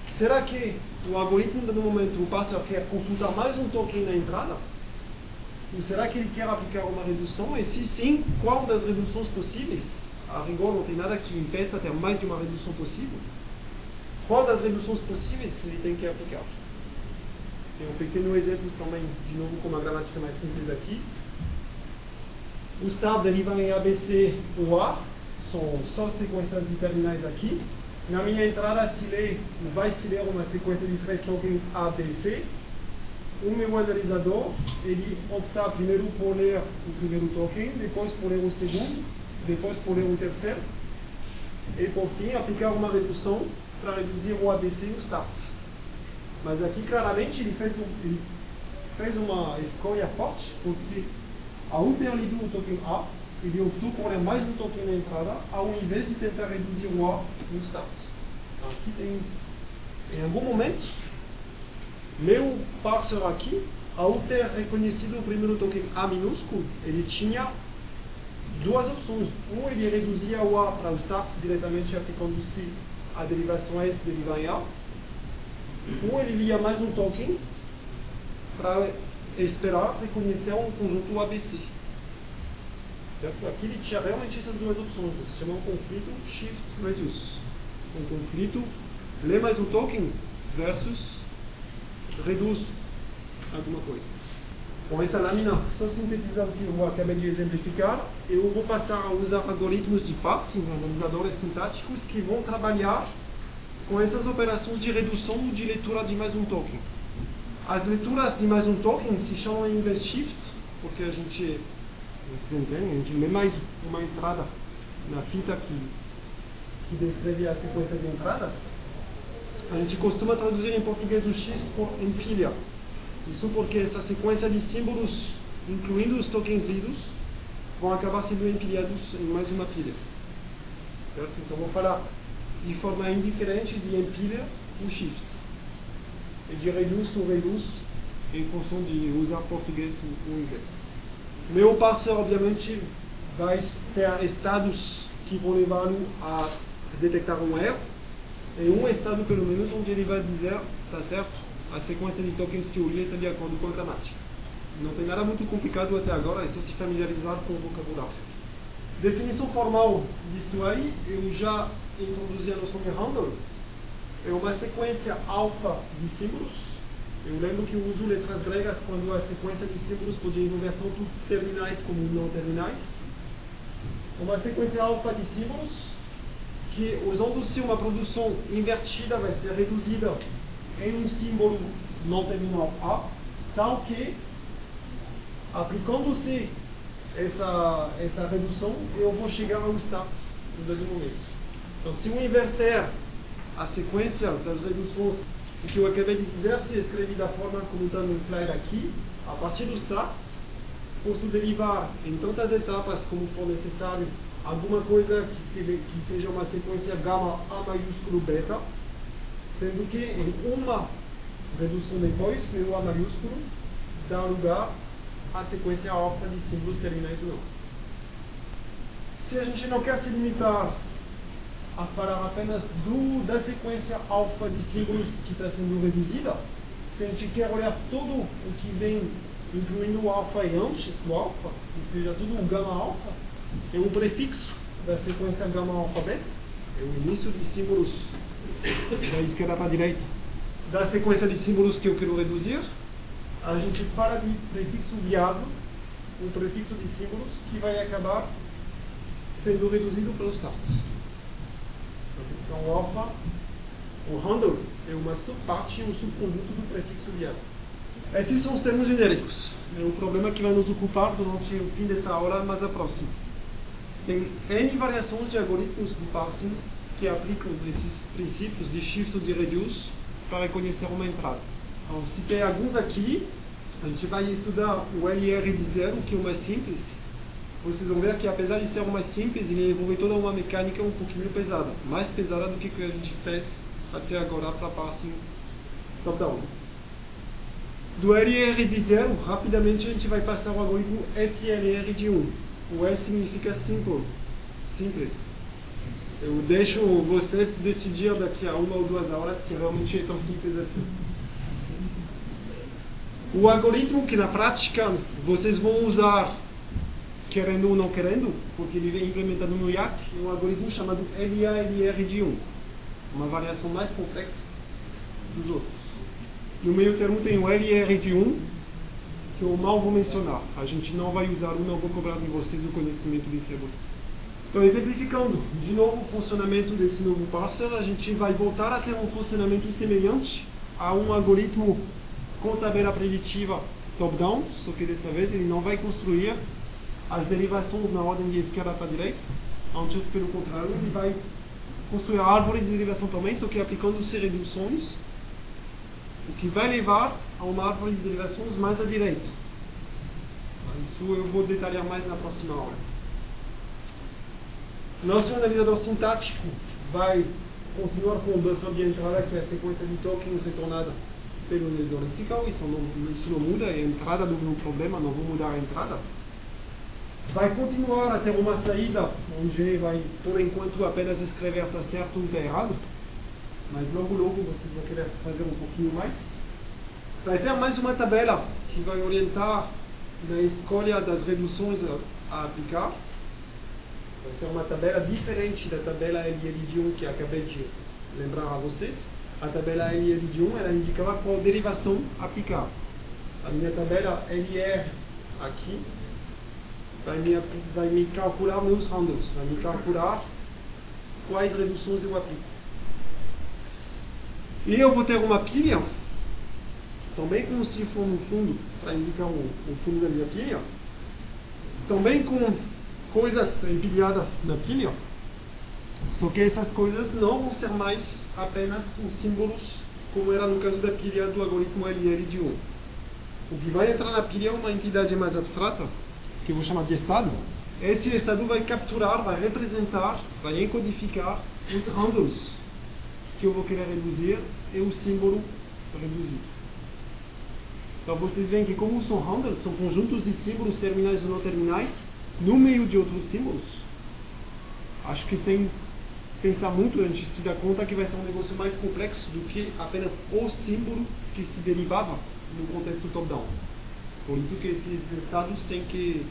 Será que o algoritmo no momento, o parser quer consultar mais um token na entrada? Ou será que ele quer aplicar uma redução? E se sim, qual das reduções possíveis? A rigor não tem nada que impeça ter mais de uma redução possível. Qual das reduções possíveis ele tem que aplicar? Tem um pequeno exemplo também, de novo com uma gramática mais simples aqui. O start deriva em ABC ou A, são só sequências de terminais aqui. Na minha entrada lê, vai se ler uma sequência de três tokens A, B, C. O meu analisador, ele opta primeiro por ler o primeiro token, depois por ler o segundo, depois por ler o terceiro. E por fim, aplicar uma redução para reduzir o ABC no start. Mas aqui claramente ele fez, um, ele fez uma escolha forte, porque ao ter lido o token A, ele optou por ler mais um token na entrada, ao invés de tentar reduzir o A no start. Então, aqui tem, em algum momento, meu parceiro aqui, ao ter reconhecido o primeiro token A minúsculo, ele tinha duas opções. Um, ele reduzia o A para o start diretamente aplicando-se a derivação S deriva em A. Ou ele lia mais um token para esperar reconhecer um conjunto ABC. Certo? Aqui ele tinha realmente essas duas opções. Se chama um conflito shift-reduce. Um conflito lê mais um token versus reduz alguma coisa. Com essa lâmina só sintetizando que eu acabei de exemplificar, eu vou passar a usar algoritmos de parsing, analisadores sintáticos, que vão trabalhar com essas operações de redução ou de leitura de mais um token. As leituras de mais um token se chamam em inglês shift, porque a gente, vocês entendem, a gente lê mais uma entrada na fita que, que descreve a sequência de entradas. A gente costuma traduzir em português o shift por empilha. Isso porque essa sequência de símbolos, incluindo os tokens lidos, vão acabar sendo empilhados em mais uma pilha. Certo? Então vou falar de forma indiferente de empilha o shift. E de reduz ou reduz em função de usar português ou inglês. Meu parceiro, obviamente, vai ter estados que vão levá-lo a detectar um erro, e um estado, pelo menos, onde ele vai dizer, tá certo, a sequência de tokens que eu li está de acordo com a gramática. Não tem nada muito complicado até agora, é só se familiarizar com o vocabulário. Definição formal disso aí, eu já introduzi a noção de handle. É uma sequência alfa de símbolos. Eu lembro que eu uso letras gregas quando a sequência de símbolos podia envolver tanto terminais como não terminais. Uma sequência alfa de símbolos que, usando-se uma produção invertida, vai ser reduzida em um símbolo não terminal A, tal que, aplicando-se essa, essa redução, eu vou chegar ao start no dado momento. Então, se eu inverter a sequência das reduções, o que eu acabei de dizer, se escrevi da forma como está no slide aqui, a partir do start, posso derivar em tantas etapas como for necessário alguma coisa que, se, que seja uma sequência gama A maiúsculo beta, sendo que em uma redução depois, meu A maiúsculo dá lugar à sequência alfa de símbolos terminais ou não. Se a gente não quer se limitar a falar apenas do, da sequência alfa de símbolos que está sendo reduzida, se a gente quer olhar todo o que vem, incluindo o alfa e antes do alfa, ou seja, tudo o gama alfa, é o prefixo da sequência gama alfa beta, é o início de símbolos da esquerda para a direita, da sequência de símbolos que eu quero reduzir, a gente fala de prefixo viável, um prefixo de símbolos que vai acabar sendo reduzido pelos starts. Então, o alfa, o handle, é uma subparte, um subconjunto do prefixo viável. Esses são os termos genéricos. É um problema que vai nos ocupar durante o fim dessa aula, mas a próxima. Tem N variações de algoritmos de parsing que aplicam esses princípios de shift ou de reduce para reconhecer uma entrada. Então, citei alguns aqui. A gente vai estudar o LR de zero, que é o mais simples. Vocês vão ver que, apesar de ser o mais simples, ele envolve toda uma mecânica um pouquinho pesada. Mais pesada do que a gente fez até agora para parsing top-down. Do LR de zero, rapidamente a gente vai passar o algoritmo SLR de 1. O S significa simple, simples. Eu deixo vocês decidir daqui a uma ou duas horas se realmente é tão simples assim. O algoritmo que na prática vocês vão usar, querendo ou não querendo, porque ele vem implementado no IAC, um algoritmo chamado LALR de 1. Uma variação mais complexa dos outros. No meio termo tem o LR de 1, que eu mal vou mencionar. A gente não vai usar não vou cobrar de vocês o conhecimento desse algoritmo. Então, exemplificando de novo o funcionamento desse novo parser, a gente vai voltar a ter um funcionamento semelhante a um algoritmo com tabela preditiva top-down, só que dessa vez ele não vai construir as derivações na ordem de esquerda para direita, antes, pelo contrário, ele vai construir a árvore de derivação também, só que aplicando-se reduções, o que vai levar a uma árvore de derivações mais à direita. Isso eu vou detalhar mais na próxima aula. Nosso analisador sintático vai continuar com o buffer de entrada, que é a sequência de tokens retornada pelo analisador lexical. Isso não, isso não muda, é a entrada do meu problema, não vou mudar a entrada. Vai continuar a ter uma saída, onde vai, por enquanto, apenas escrever está certo ou está errado. Mas logo, logo vocês vão querer fazer um pouquinho mais. Vai ter mais uma tabela que vai orientar na escolha das reduções a, a aplicar. Vai ser uma tabela diferente da tabela LL de 1 que acabei de lembrar a vocês. A tabela LL de 1 ela indicava qual derivação aplicar. A minha tabela LR aqui vai me, vai me calcular meus handles, vai me calcular quais reduções eu aplico. E eu vou ter uma pilha, também com um cifrão no fundo, para indicar o, o fundo da minha pilha, também com coisas empilhadas na pilha, só que essas coisas não vão ser mais apenas os símbolos, como era no caso da pilha do algoritmo LL de 1. O que vai entrar na pilha é uma entidade mais abstrata, que eu vou chamar de estado. Esse estado vai capturar, vai representar, vai encodificar os handles que eu vou querer reduzir e o símbolo reduzido. Então vocês veem que como são handles, são conjuntos de símbolos terminais ou não terminais, no meio de outros símbolos, acho que sem pensar muito, a gente se dá conta que vai ser um negócio mais complexo do que apenas o símbolo que se derivava no contexto top-down. Por isso que esses estados têm que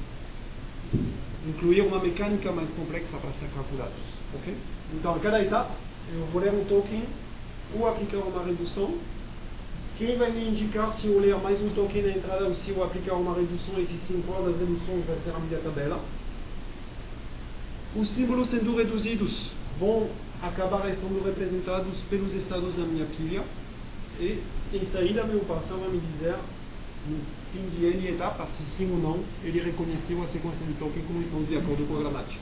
incluir uma mecânica mais complexa para ser calculados. Okay? Então, cada etapa, eu vou ler um token ou aplicar uma redução. Quem vai me indicar se eu ler mais um token na entrada ou se eu aplicar uma redução, esses cinco das reduções vai ser a minha tabela. Os símbolos sendo reduzidos vão acabar estando representados pelos estados da minha pilha. E em saída, meu parceiro vai me dizer, de N etapas, sim ou não, ele reconheceu a sequência de token como estão de acordo com a gramática.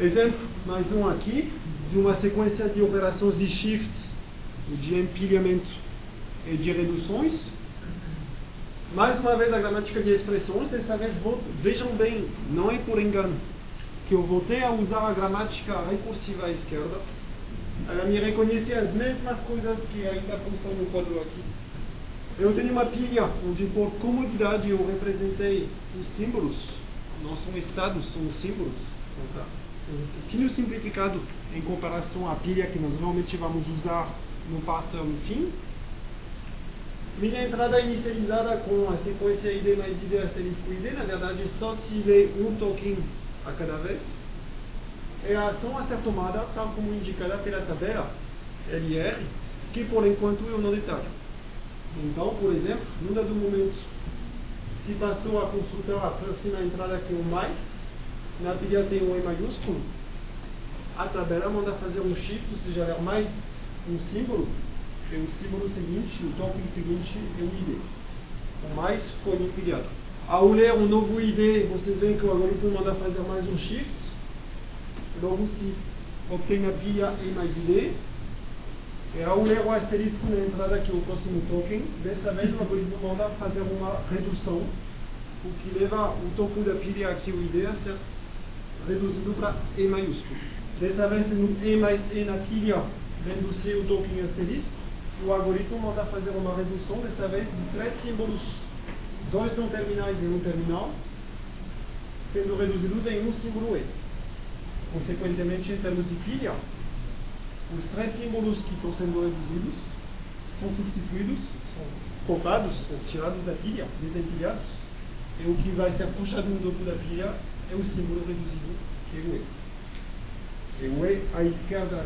Exemplo, mais um aqui, de uma sequência de operações de shift, de empilhamento e de reduções. Mais uma vez a gramática de expressões, dessa vez vejam bem, não é por engano que eu voltei a usar a gramática recursiva à esquerda. Ela me reconhece as mesmas coisas que ainda constam no quadro aqui. Eu tenho uma pilha onde, por comodidade, eu representei os símbolos. Não são estados, são símbolos. Então. Um simplificado em comparação à pilha que nós realmente vamos usar no passo no fim. Minha entrada é inicializada com a sequência ID mais ID asterisco ID, na verdade só se lê um token a cada vez. E a ação a ser tomada, tal como indicada pela tabela LR, que por enquanto eu não detalho. Então, por exemplo, num dado momento, se passou a consultar a próxima entrada que é o mais, na pilha tem um E maiúsculo, a tabela manda fazer um shift, ou seja, ler mais um símbolo, e o símbolo seguinte, o token seguinte é o ID. o mais foi empilhado. Ao ler um novo ID, vocês veem que o algoritmo manda fazer mais um shift. Logo se obtém a pilha E mais ID. E ao ler o asterisco na entrada, é o próximo token, dessa vez o algoritmo manda fazer uma redução, o que leva o topo da pilha aqui, o ID, a ser reduzido para E maiúsculo. Dessa vez temos E mais E na pilha, se o token asterisco. O algoritmo manda fazer uma redução, dessa vez de três símbolos, dois não terminais e um terminal, sendo reduzidos em um símbolo E. Consequentemente, em termos de pilha, os três símbolos que estão sendo reduzidos são substituídos, são poupados, ou tirados da pilha, desempilhados, e o que vai ser puxado no topo da pilha é o símbolo reduzido, que é o E. E o E à esquerda.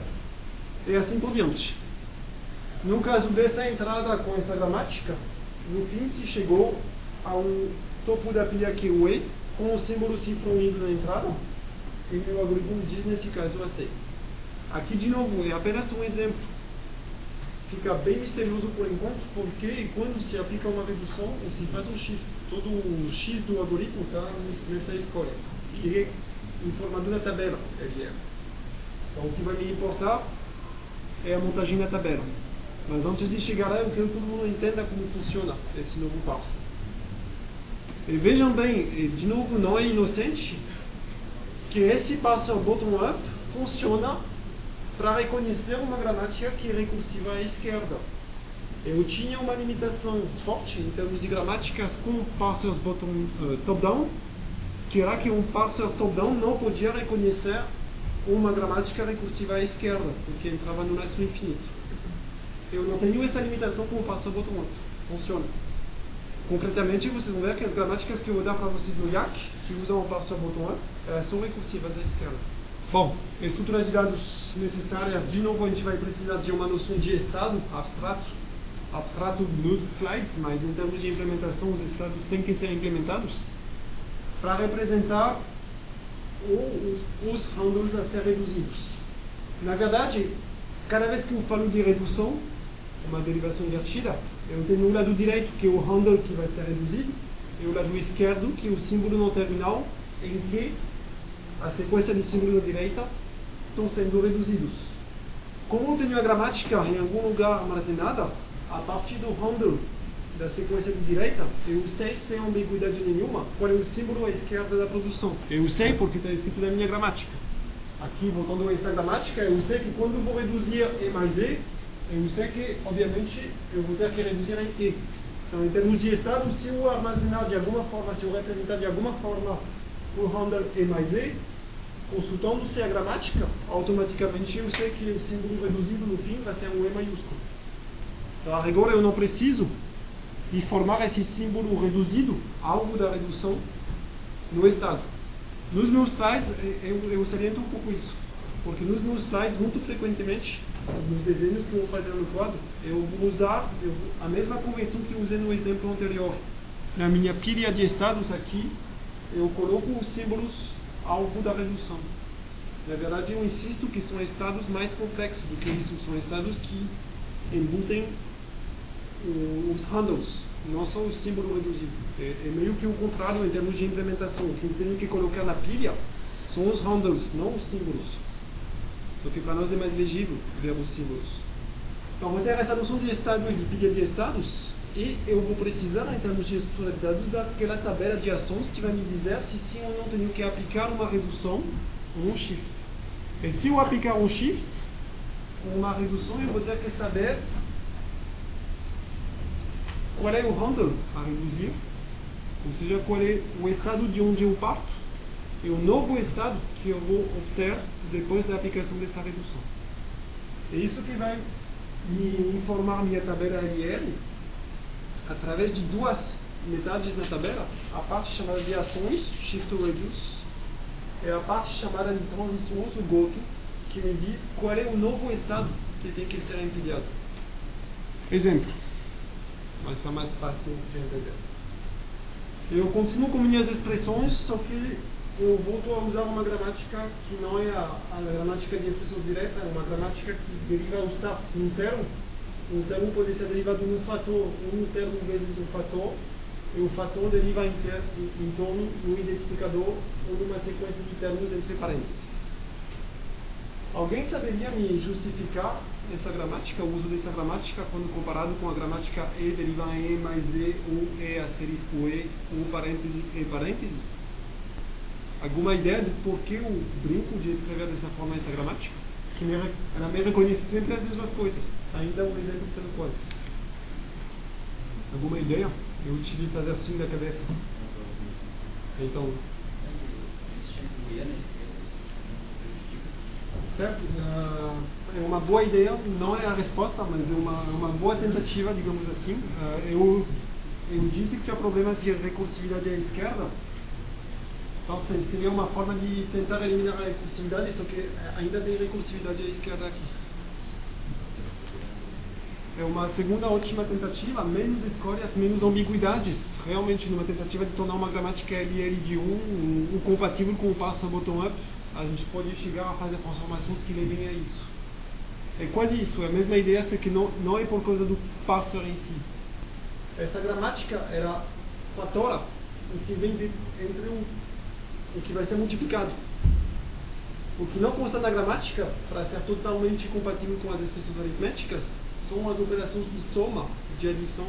E assim por diante. No caso dessa entrada com essa gramática, no fim se chegou a um topo da pilha que é o E, com o símbolo cifrão indo na entrada, e meu algoritmo diz nesse caso aceita. Aqui de novo é apenas um exemplo. Fica bem misterioso por enquanto, porque quando se aplica uma redução, se faz um shift, todo o X do algoritmo está nessa escolha, que é informado na tabela. Ele é. Então o que vai me importar é a montagem da tabela. Mas antes de chegar lá, eu quero que todo mundo entenda como funciona esse novo parser. E vejam bem, de novo, não é inocente que esse parser bottom-up funciona para reconhecer uma gramática que é recursiva à esquerda. Eu tinha uma limitação forte em termos de gramáticas com parsers bottom, uh, top-down, que era que um parser top-down não podia reconhecer uma gramática recursiva à esquerda, porque entrava no laço infinito. Eu não tenho essa limitação com o parser bottom-up. Funciona. Concretamente, vocês vão ver que as gramáticas que eu vou dar para vocês no YAC, que usam o parser bottom-up, elas são recursivas à esquerda. Bom, estruturas de dados necessárias, de novo a gente vai precisar de uma noção de estado abstrato, abstrato nos slides, mas em termos de implementação os estados têm que ser implementados para representar os, handles a ser reduzidos. Na verdade, cada vez que eu falo de redução, uma derivação invertida, eu tenho o lado direito, que é o handle que vai ser reduzido, e o lado esquerdo, que é o símbolo não terminal, em que a sequência de símbolos da direita estão sendo reduzidos. Como eu tenho a gramática em algum lugar armazenada, a partir do handle da sequência de direita, eu sei sem ambiguidade nenhuma qual é o símbolo à esquerda da produção. Eu sei porque está escrito na minha gramática. Aqui, voltando a essa gramática, eu sei que quando vou reduzir E mais E, eu sei que, obviamente, eu vou ter que reduzir em E. Então, em termos de estado, se eu armazenar de alguma forma, se eu representar de alguma forma o handle E mais E, consultando-se a gramática, automaticamente eu sei que o símbolo reduzido no fim vai ser um E maiúsculo. Então, agora eu não preciso informar esse símbolo reduzido, alvo da redução, no estado. Nos meus slides, eu, eu saliento um pouco isso, porque nos meus slides, muito frequentemente, nos desenhos que eu vou fazer no quadro, eu vou usar eu a mesma convenção que usei no exemplo anterior. Na minha pilha de estados aqui, eu coloco os símbolos alvo da redução. Na verdade, eu insisto que são estados mais complexos do que isso. São estados que embutem os handles, não só o símbolo reduzido. É, é, meio que o contrário em termos de implementação. O que eu tenho que colocar na pilha são os handles, não os símbolos. Só que para nós é mais legível ver os símbolos. Então, vou ter essa noção de estado e de pilha de estados e eu vou precisar, em termos de estrutura de dados, daquela tabela de ações que vai me dizer se sim ou não tenho que aplicar uma redução ou um shift. E se eu aplicar um shift, ou uma redução, eu vou ter que saber qual é o handle a reduzir, ou seja, qual é o estado de onde eu parto e o novo estado que eu vou obter depois da aplicação dessa redução. É isso que vai me informar minha tabela LL através de duas metades na tabela, a parte chamada de ações, shift to reduce, e a parte chamada de transições, o goto, que me diz qual é o novo estado que tem que ser empilhado. Exemplo. Vai ser mais fácil de entender. Eu continuo com minhas expressões, só que eu volto a usar uma gramática que não é a, a gramática de expressão direta, é uma gramática que deriva o start num termo um termo pode ser derivado de um fator, um termo vezes um fator, e o fator deriva inter, então no identificador ou numa sequência de termos entre parênteses. Alguém saberia me justificar essa gramática, o uso dessa gramática quando comparado com a gramática E deriva em E mais E, ou E asterisco E, ou parêntese E parêntese? Alguma ideia de por que eu brinco de escrever dessa forma essa gramática? Que me, ela me reconhece sempre as mesmas coisas. Ainda um exemplo pelo código. Alguma ideia? Eu tive que fazer assim da cabeça. Então. Certo? Uh, é uma boa ideia, não é a resposta, mas é uma, uma boa tentativa, digamos assim. Uh, eu, eu disse que tinha problemas de recursividade à esquerda. Então seria uma forma de tentar eliminar a recursividade, só que ainda tem recursividade à esquerda aqui. É uma segunda ótima tentativa, menos escolhas, menos ambiguidades. Realmente, numa tentativa de tornar uma gramática LL de 1 um, um, compatível com o passo bottom-up, a gente pode chegar a fazer transformações que levem a isso. É quase isso, é a mesma ideia, só que não, não é por causa do parser em si. Essa gramática era fatora, o que vem de, entre um o que vai ser multiplicado. O que não consta na gramática, para ser totalmente compatível com as expressões aritméticas, são as operações de soma, de adição,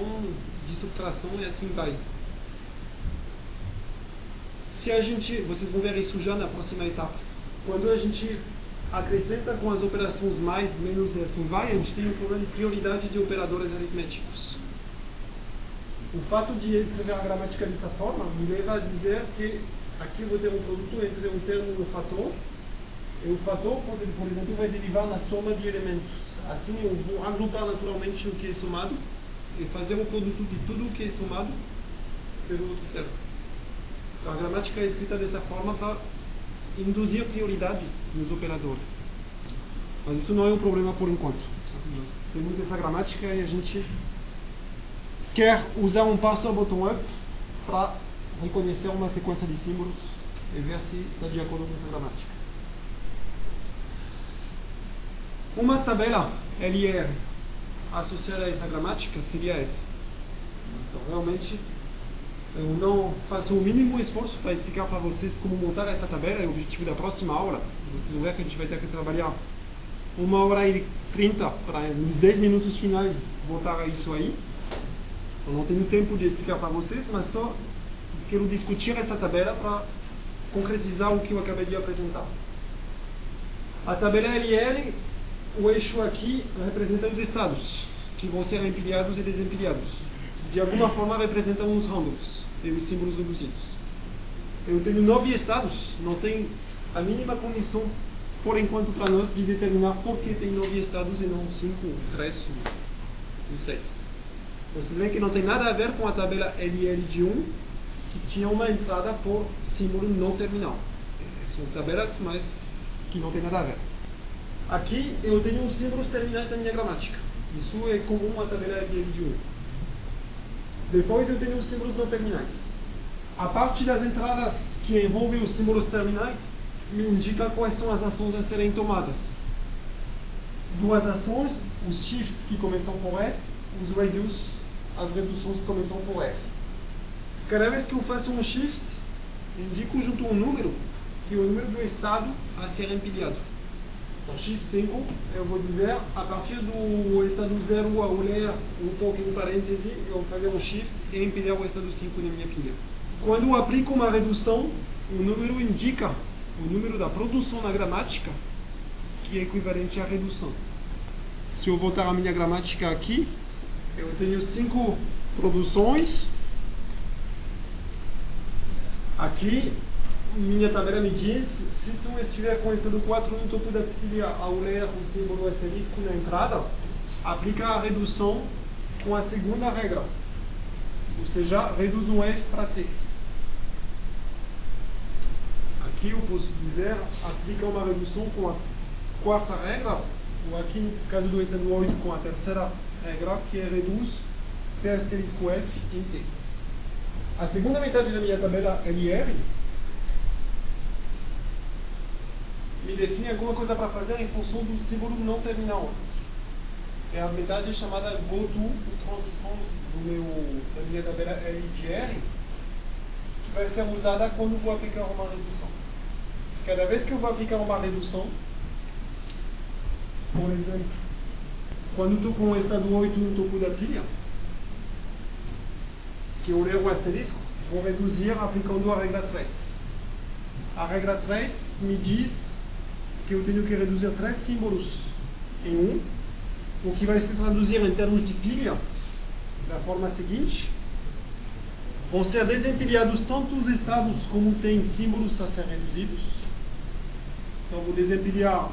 de subtração e assim vai. Se a gente, vocês vão ver isso já na próxima etapa. Quando a gente acrescenta com as operações mais, menos e assim vai, a gente tem um problema de prioridade de operadores aritméticos. O fato de escrever a gramática dessa forma me leva a dizer que aqui eu vou ter um produto entre um termo e um fator, e o fator, por exemplo, vai derivar na soma de elementos. Assim eu vou agrupar naturalmente o que é somado e fazer um produto de tudo o que é somado pelo outro termo. Então, a gramática é escrita dessa forma para induzir prioridades nos operadores. Mas isso não é um problema por enquanto. Temos essa gramática e a gente quer usar um passo bottom-up para reconhecer uma sequência de símbolos e ver se está de acordo com essa gramática. Uma tabela LR associada a essa gramática seria essa. Então, realmente, eu não faço o mínimo esforço para explicar para vocês como montar essa tabela. É o objetivo da próxima aula. Vocês vão ver que a gente vai ter que trabalhar uma hora e trinta para, nos 10 minutos finais, voltar isso aí. Eu não tenho tempo de explicar para vocês, mas só quero discutir essa tabela para concretizar o que eu acabei de apresentar. A tabela LL, o eixo aqui representa os estados, que vão ser empilhados e desempilhados. De alguma forma representam os ramos e os símbolos reduzidos. Eu tenho nove estados, não tem a mínima condição, por enquanto, para nós, de determinar por que tem nove estados e não cinco, três ou seis. Vocês veem que não tem nada a ver com a tabela LL de 1, que tinha uma entrada por símbolo não terminal. São tabelas, mas que não tem nada a ver. Aqui eu tenho os símbolos terminais da minha gramática. Isso é comum à tabela de 1. Depois eu tenho os símbolos não terminais. A parte das entradas que envolve os símbolos terminais me indica quais são as ações a serem tomadas. Duas ações, os shifts que começam por S, os reduce, as reduções que começam por R. Cada vez que eu faço um shift, indico junto um número, que é o número do estado a ser empilhado. Então, shift 5, eu vou dizer, a partir do estado 0 ao ler um token parêntese, eu vou fazer um shift e empilhar o estado 5 na minha pilha. Quando eu aplico uma redução, o número indica o número da produção na gramática, que é equivalente à redução. Se eu voltar a minha gramática aqui, eu tenho cinco produções Aqui, minha tabela me diz, se tu estiver com esse do 4 no topo da pilha ao ler o símbolo asterisco na entrada, aplica a redução com a segunda regra. Ou seja, reduz um F para T. Aqui eu posso dizer, aplica uma redução com a quarta regra, ou aqui no caso do estado 8 com a terceira regra, que é reduz T asterisco F em T. A segunda metade da minha tabela LR me define alguma coisa para fazer em função do símbolo não terminal. E a metade é chamada goto, transição do meu, da minha tabela LGR, que vai ser usada quando vou aplicar uma redução. Cada vez que eu vou aplicar uma redução, por exemplo, quando estou com o estado 8 no topo da pilha, que eu leio o asterisco, vou reduzir aplicando a regra 3. A regra 3 me diz que eu tenho que reduzir três símbolos em um, o que vai se traduzir em termos de pilha da forma seguinte. Vão ser desempilhados tanto os estados como tem símbolos a ser reduzidos. Então vou desempilhar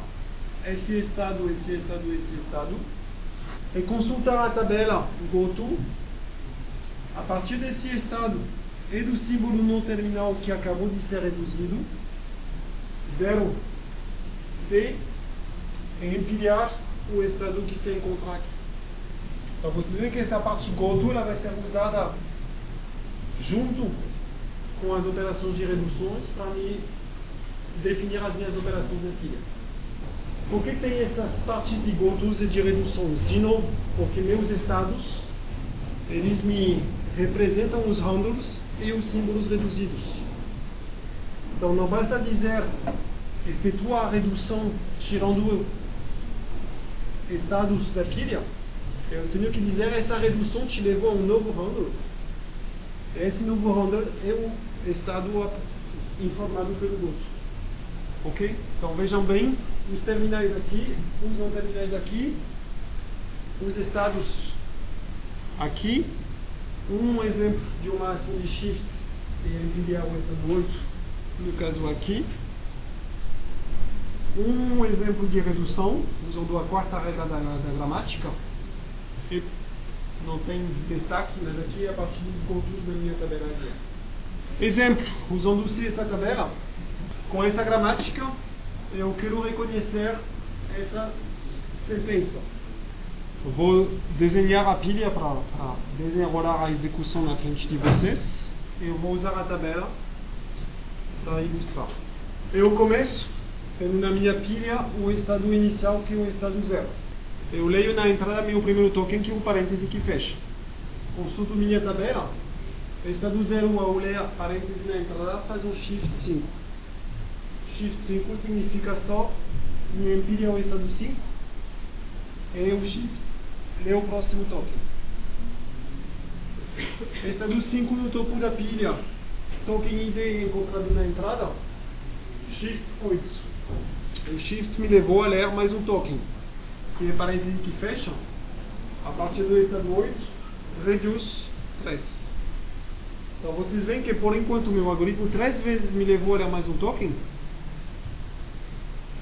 esse estado, esse estado, esse estado. E consultar a tabela GoTo. A partir desse estado e do símbolo não terminal que acabou de ser reduzido, 0 T, e empilhar o estado que se encontra aqui. Então vocês veem que essa parte GoTo ela vai ser usada junto com as operações de reduções para me definir as minhas operações de pilha. Por que tem essas partes de gotos e de reduções? De novo, porque meus estados, eles me representam os handles e os símbolos reduzidos. Então não basta dizer efetua a redução tirando estados da pilha. Eu tenho que dizer essa redução te levou a um novo handle. Esse novo handle é o estado informado pelo goto. Ok? Então vejam bem os terminais aqui, os não terminais aqui, os estados aqui. Um exemplo de uma ação de shift e enviar o estado 8, no caso aqui. Um exemplo de redução, usando a quarta regra da, da gramática. E não tem destaque, mas aqui é a partir dos contos da minha tabela aqui. Exemplo, usando-se essa tabela, com essa gramática, eu quero reconhecer essa sentença. Vou desenhar a pilha para desenrolar a execução na frente de vocês. Eu vou usar a tabela para ilustrar. Eu começo tendo na minha pilha o estado inicial, que é o estado zero. Eu leio na entrada meu primeiro token, que é o parêntese que fecha. Consulto minha tabela. Estado zero, ao ler parêntese na entrada, faz um shift 5. Shift 5 significa só me empilha o estado 5 e o Shift lê o próximo token. Estado 5 no topo da pilha, token ID encontrado na entrada, Shift 8. O Shift me levou a ler mais um token, que é parêntese que fecha, a partir do estado 8, reduz 3. Então vocês veem que por enquanto o meu algoritmo três vezes me levou a ler mais um token,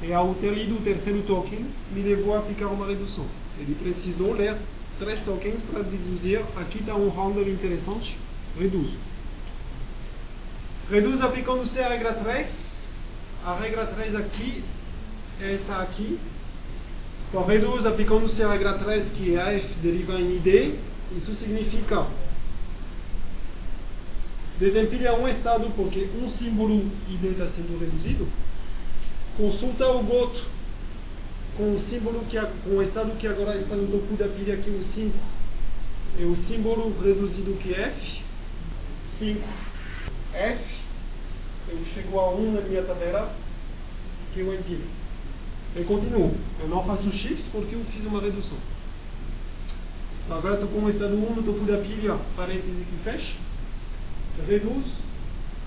e ao ter lido o terceiro token, me levou a aplicar uma redução. Ele precisou ler três tokens para deduzir, aqui está um handle interessante, reduzo. Reduz aplicando-se a regra 3. A regra 3 aqui é essa aqui. Então, reduz aplicando-se a regra 3, que é f deriva em id. Isso significa desempilha um estado porque um símbolo id está sendo reduzido consulta o goto com o símbolo que com o estado que agora está no topo da pilha que é o 5 é o símbolo reduzido que é F. 5 F eu chego a 1 na minha tabela que eu empilho eu continuo. Eu não faço shift porque eu fiz uma redução. Então, agora estou com o estado 1 no topo da pilha parêntese que fecha. Reduz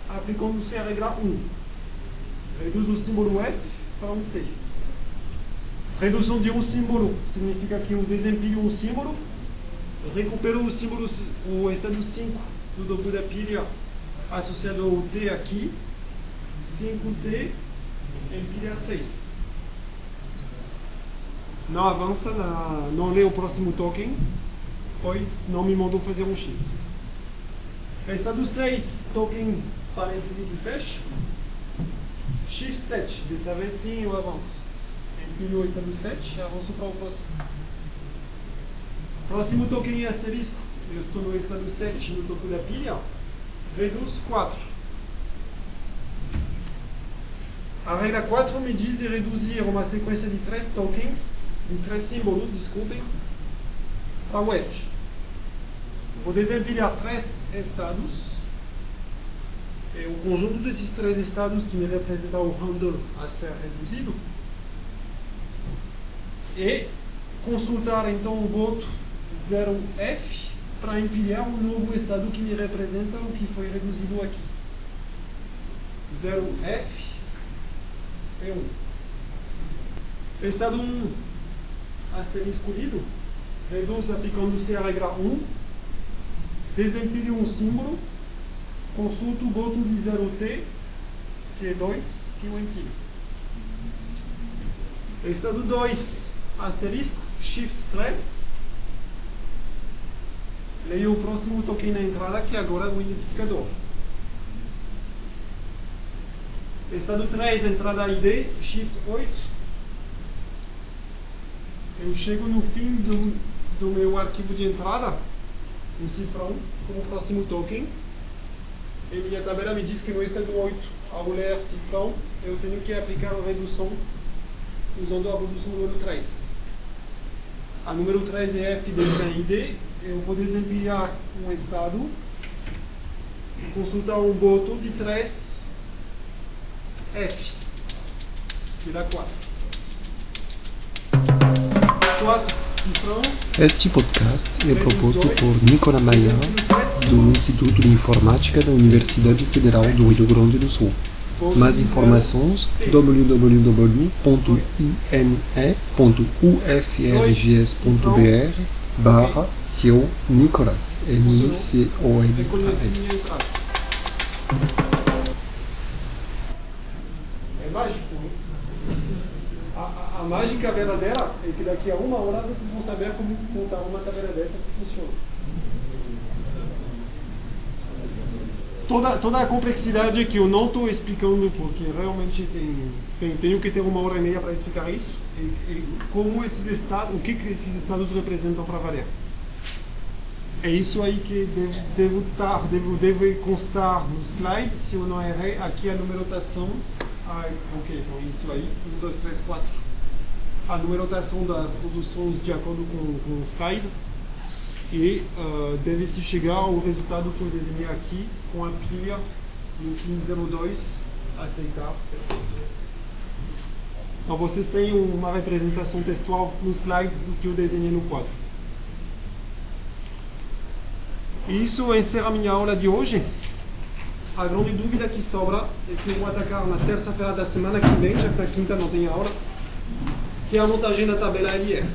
aplicando-se a regra 1 reduz o símbolo F para um T. Redução de um símbolo significa que eu desempilho um símbolo, recupero o símbolo, o estado 5 do topo da pilha associado ao T aqui, 5T, empilha 6. Não avança, na, não lê o próximo token, pois não me mandou fazer um shift. Estado 6, token parêntese que fecha. Shift 7. Dessa vez sim eu avanço. Empilho o estado 7 e avanço para o próximo. Próximo token em asterisco. Eu estou no estado 7 no topo da pilha. Reduz 4. A regra 4 me diz de reduzir uma sequência de três tokens, de três símbolos, desculpem, para o F. Vou desempilhar três estados. É o conjunto desses três estados que me representa o handle a ser reduzido. E consultar então o boto 0F para empilhar um novo estado que me representa o que foi reduzido aqui. 0F é 1. Estado 1 asterisco lido, reduz aplicando-se a regra 1, desempilho um símbolo, consulto o boto de 0T, que é 2, que eu empilho. Estado 2 asterisco, shift 3, leio o próximo token na entrada, que agora é o identificador. Estado 3, entrada ID, shift 8. Eu chego no fim do, do meu arquivo de entrada, um cifrão, com o próximo token. E minha tabela me diz que no estado 8, ao ler cifrão, eu tenho que aplicar a redução usando a redução número 3. A número 3 é f de ID. Eu vou desempilhar um estado, consultar um boto de 3 F, que dá 4. 4 cifrão. Este podcast é proposto por Nicola Maia, do Instituto de Informática da Universidade Federal do Rio Grande do Sul. Mais informações www.inf.ufrgs.br barra Tio Nicolas, N-I-C-O-L-A-S. É mágico. A, a, a mágica verdadeira é que daqui a uma hora vocês vão saber como montar uma tabela dessa que funciona. Toda, toda a complexidade que eu não estou explicando, porque realmente tem, tem, tenho que ter uma hora e meia para explicar isso, e, e como esses estados, o que, que esses estados representam para valer. É isso aí que devo, devo, tar, devo, deve constar no slide, se eu não errei, aqui a numeração. Ah, ok, então isso aí, 1, 2, 3, 4. A numeração das produções de acordo com, com o slide. E uh, deve-se chegar ao resultado que eu desenhei aqui, com a pilha no fim 02, aceitar. Então vocês têm uma representação textual no slide do que eu desenhei no quadro. E isso encerra a minha aula de hoje. A grande dúvida que sobra é que eu vou atacar na terça-feira da semana que vem, já que na quinta não tem aula, que é a montagem da tabela LR.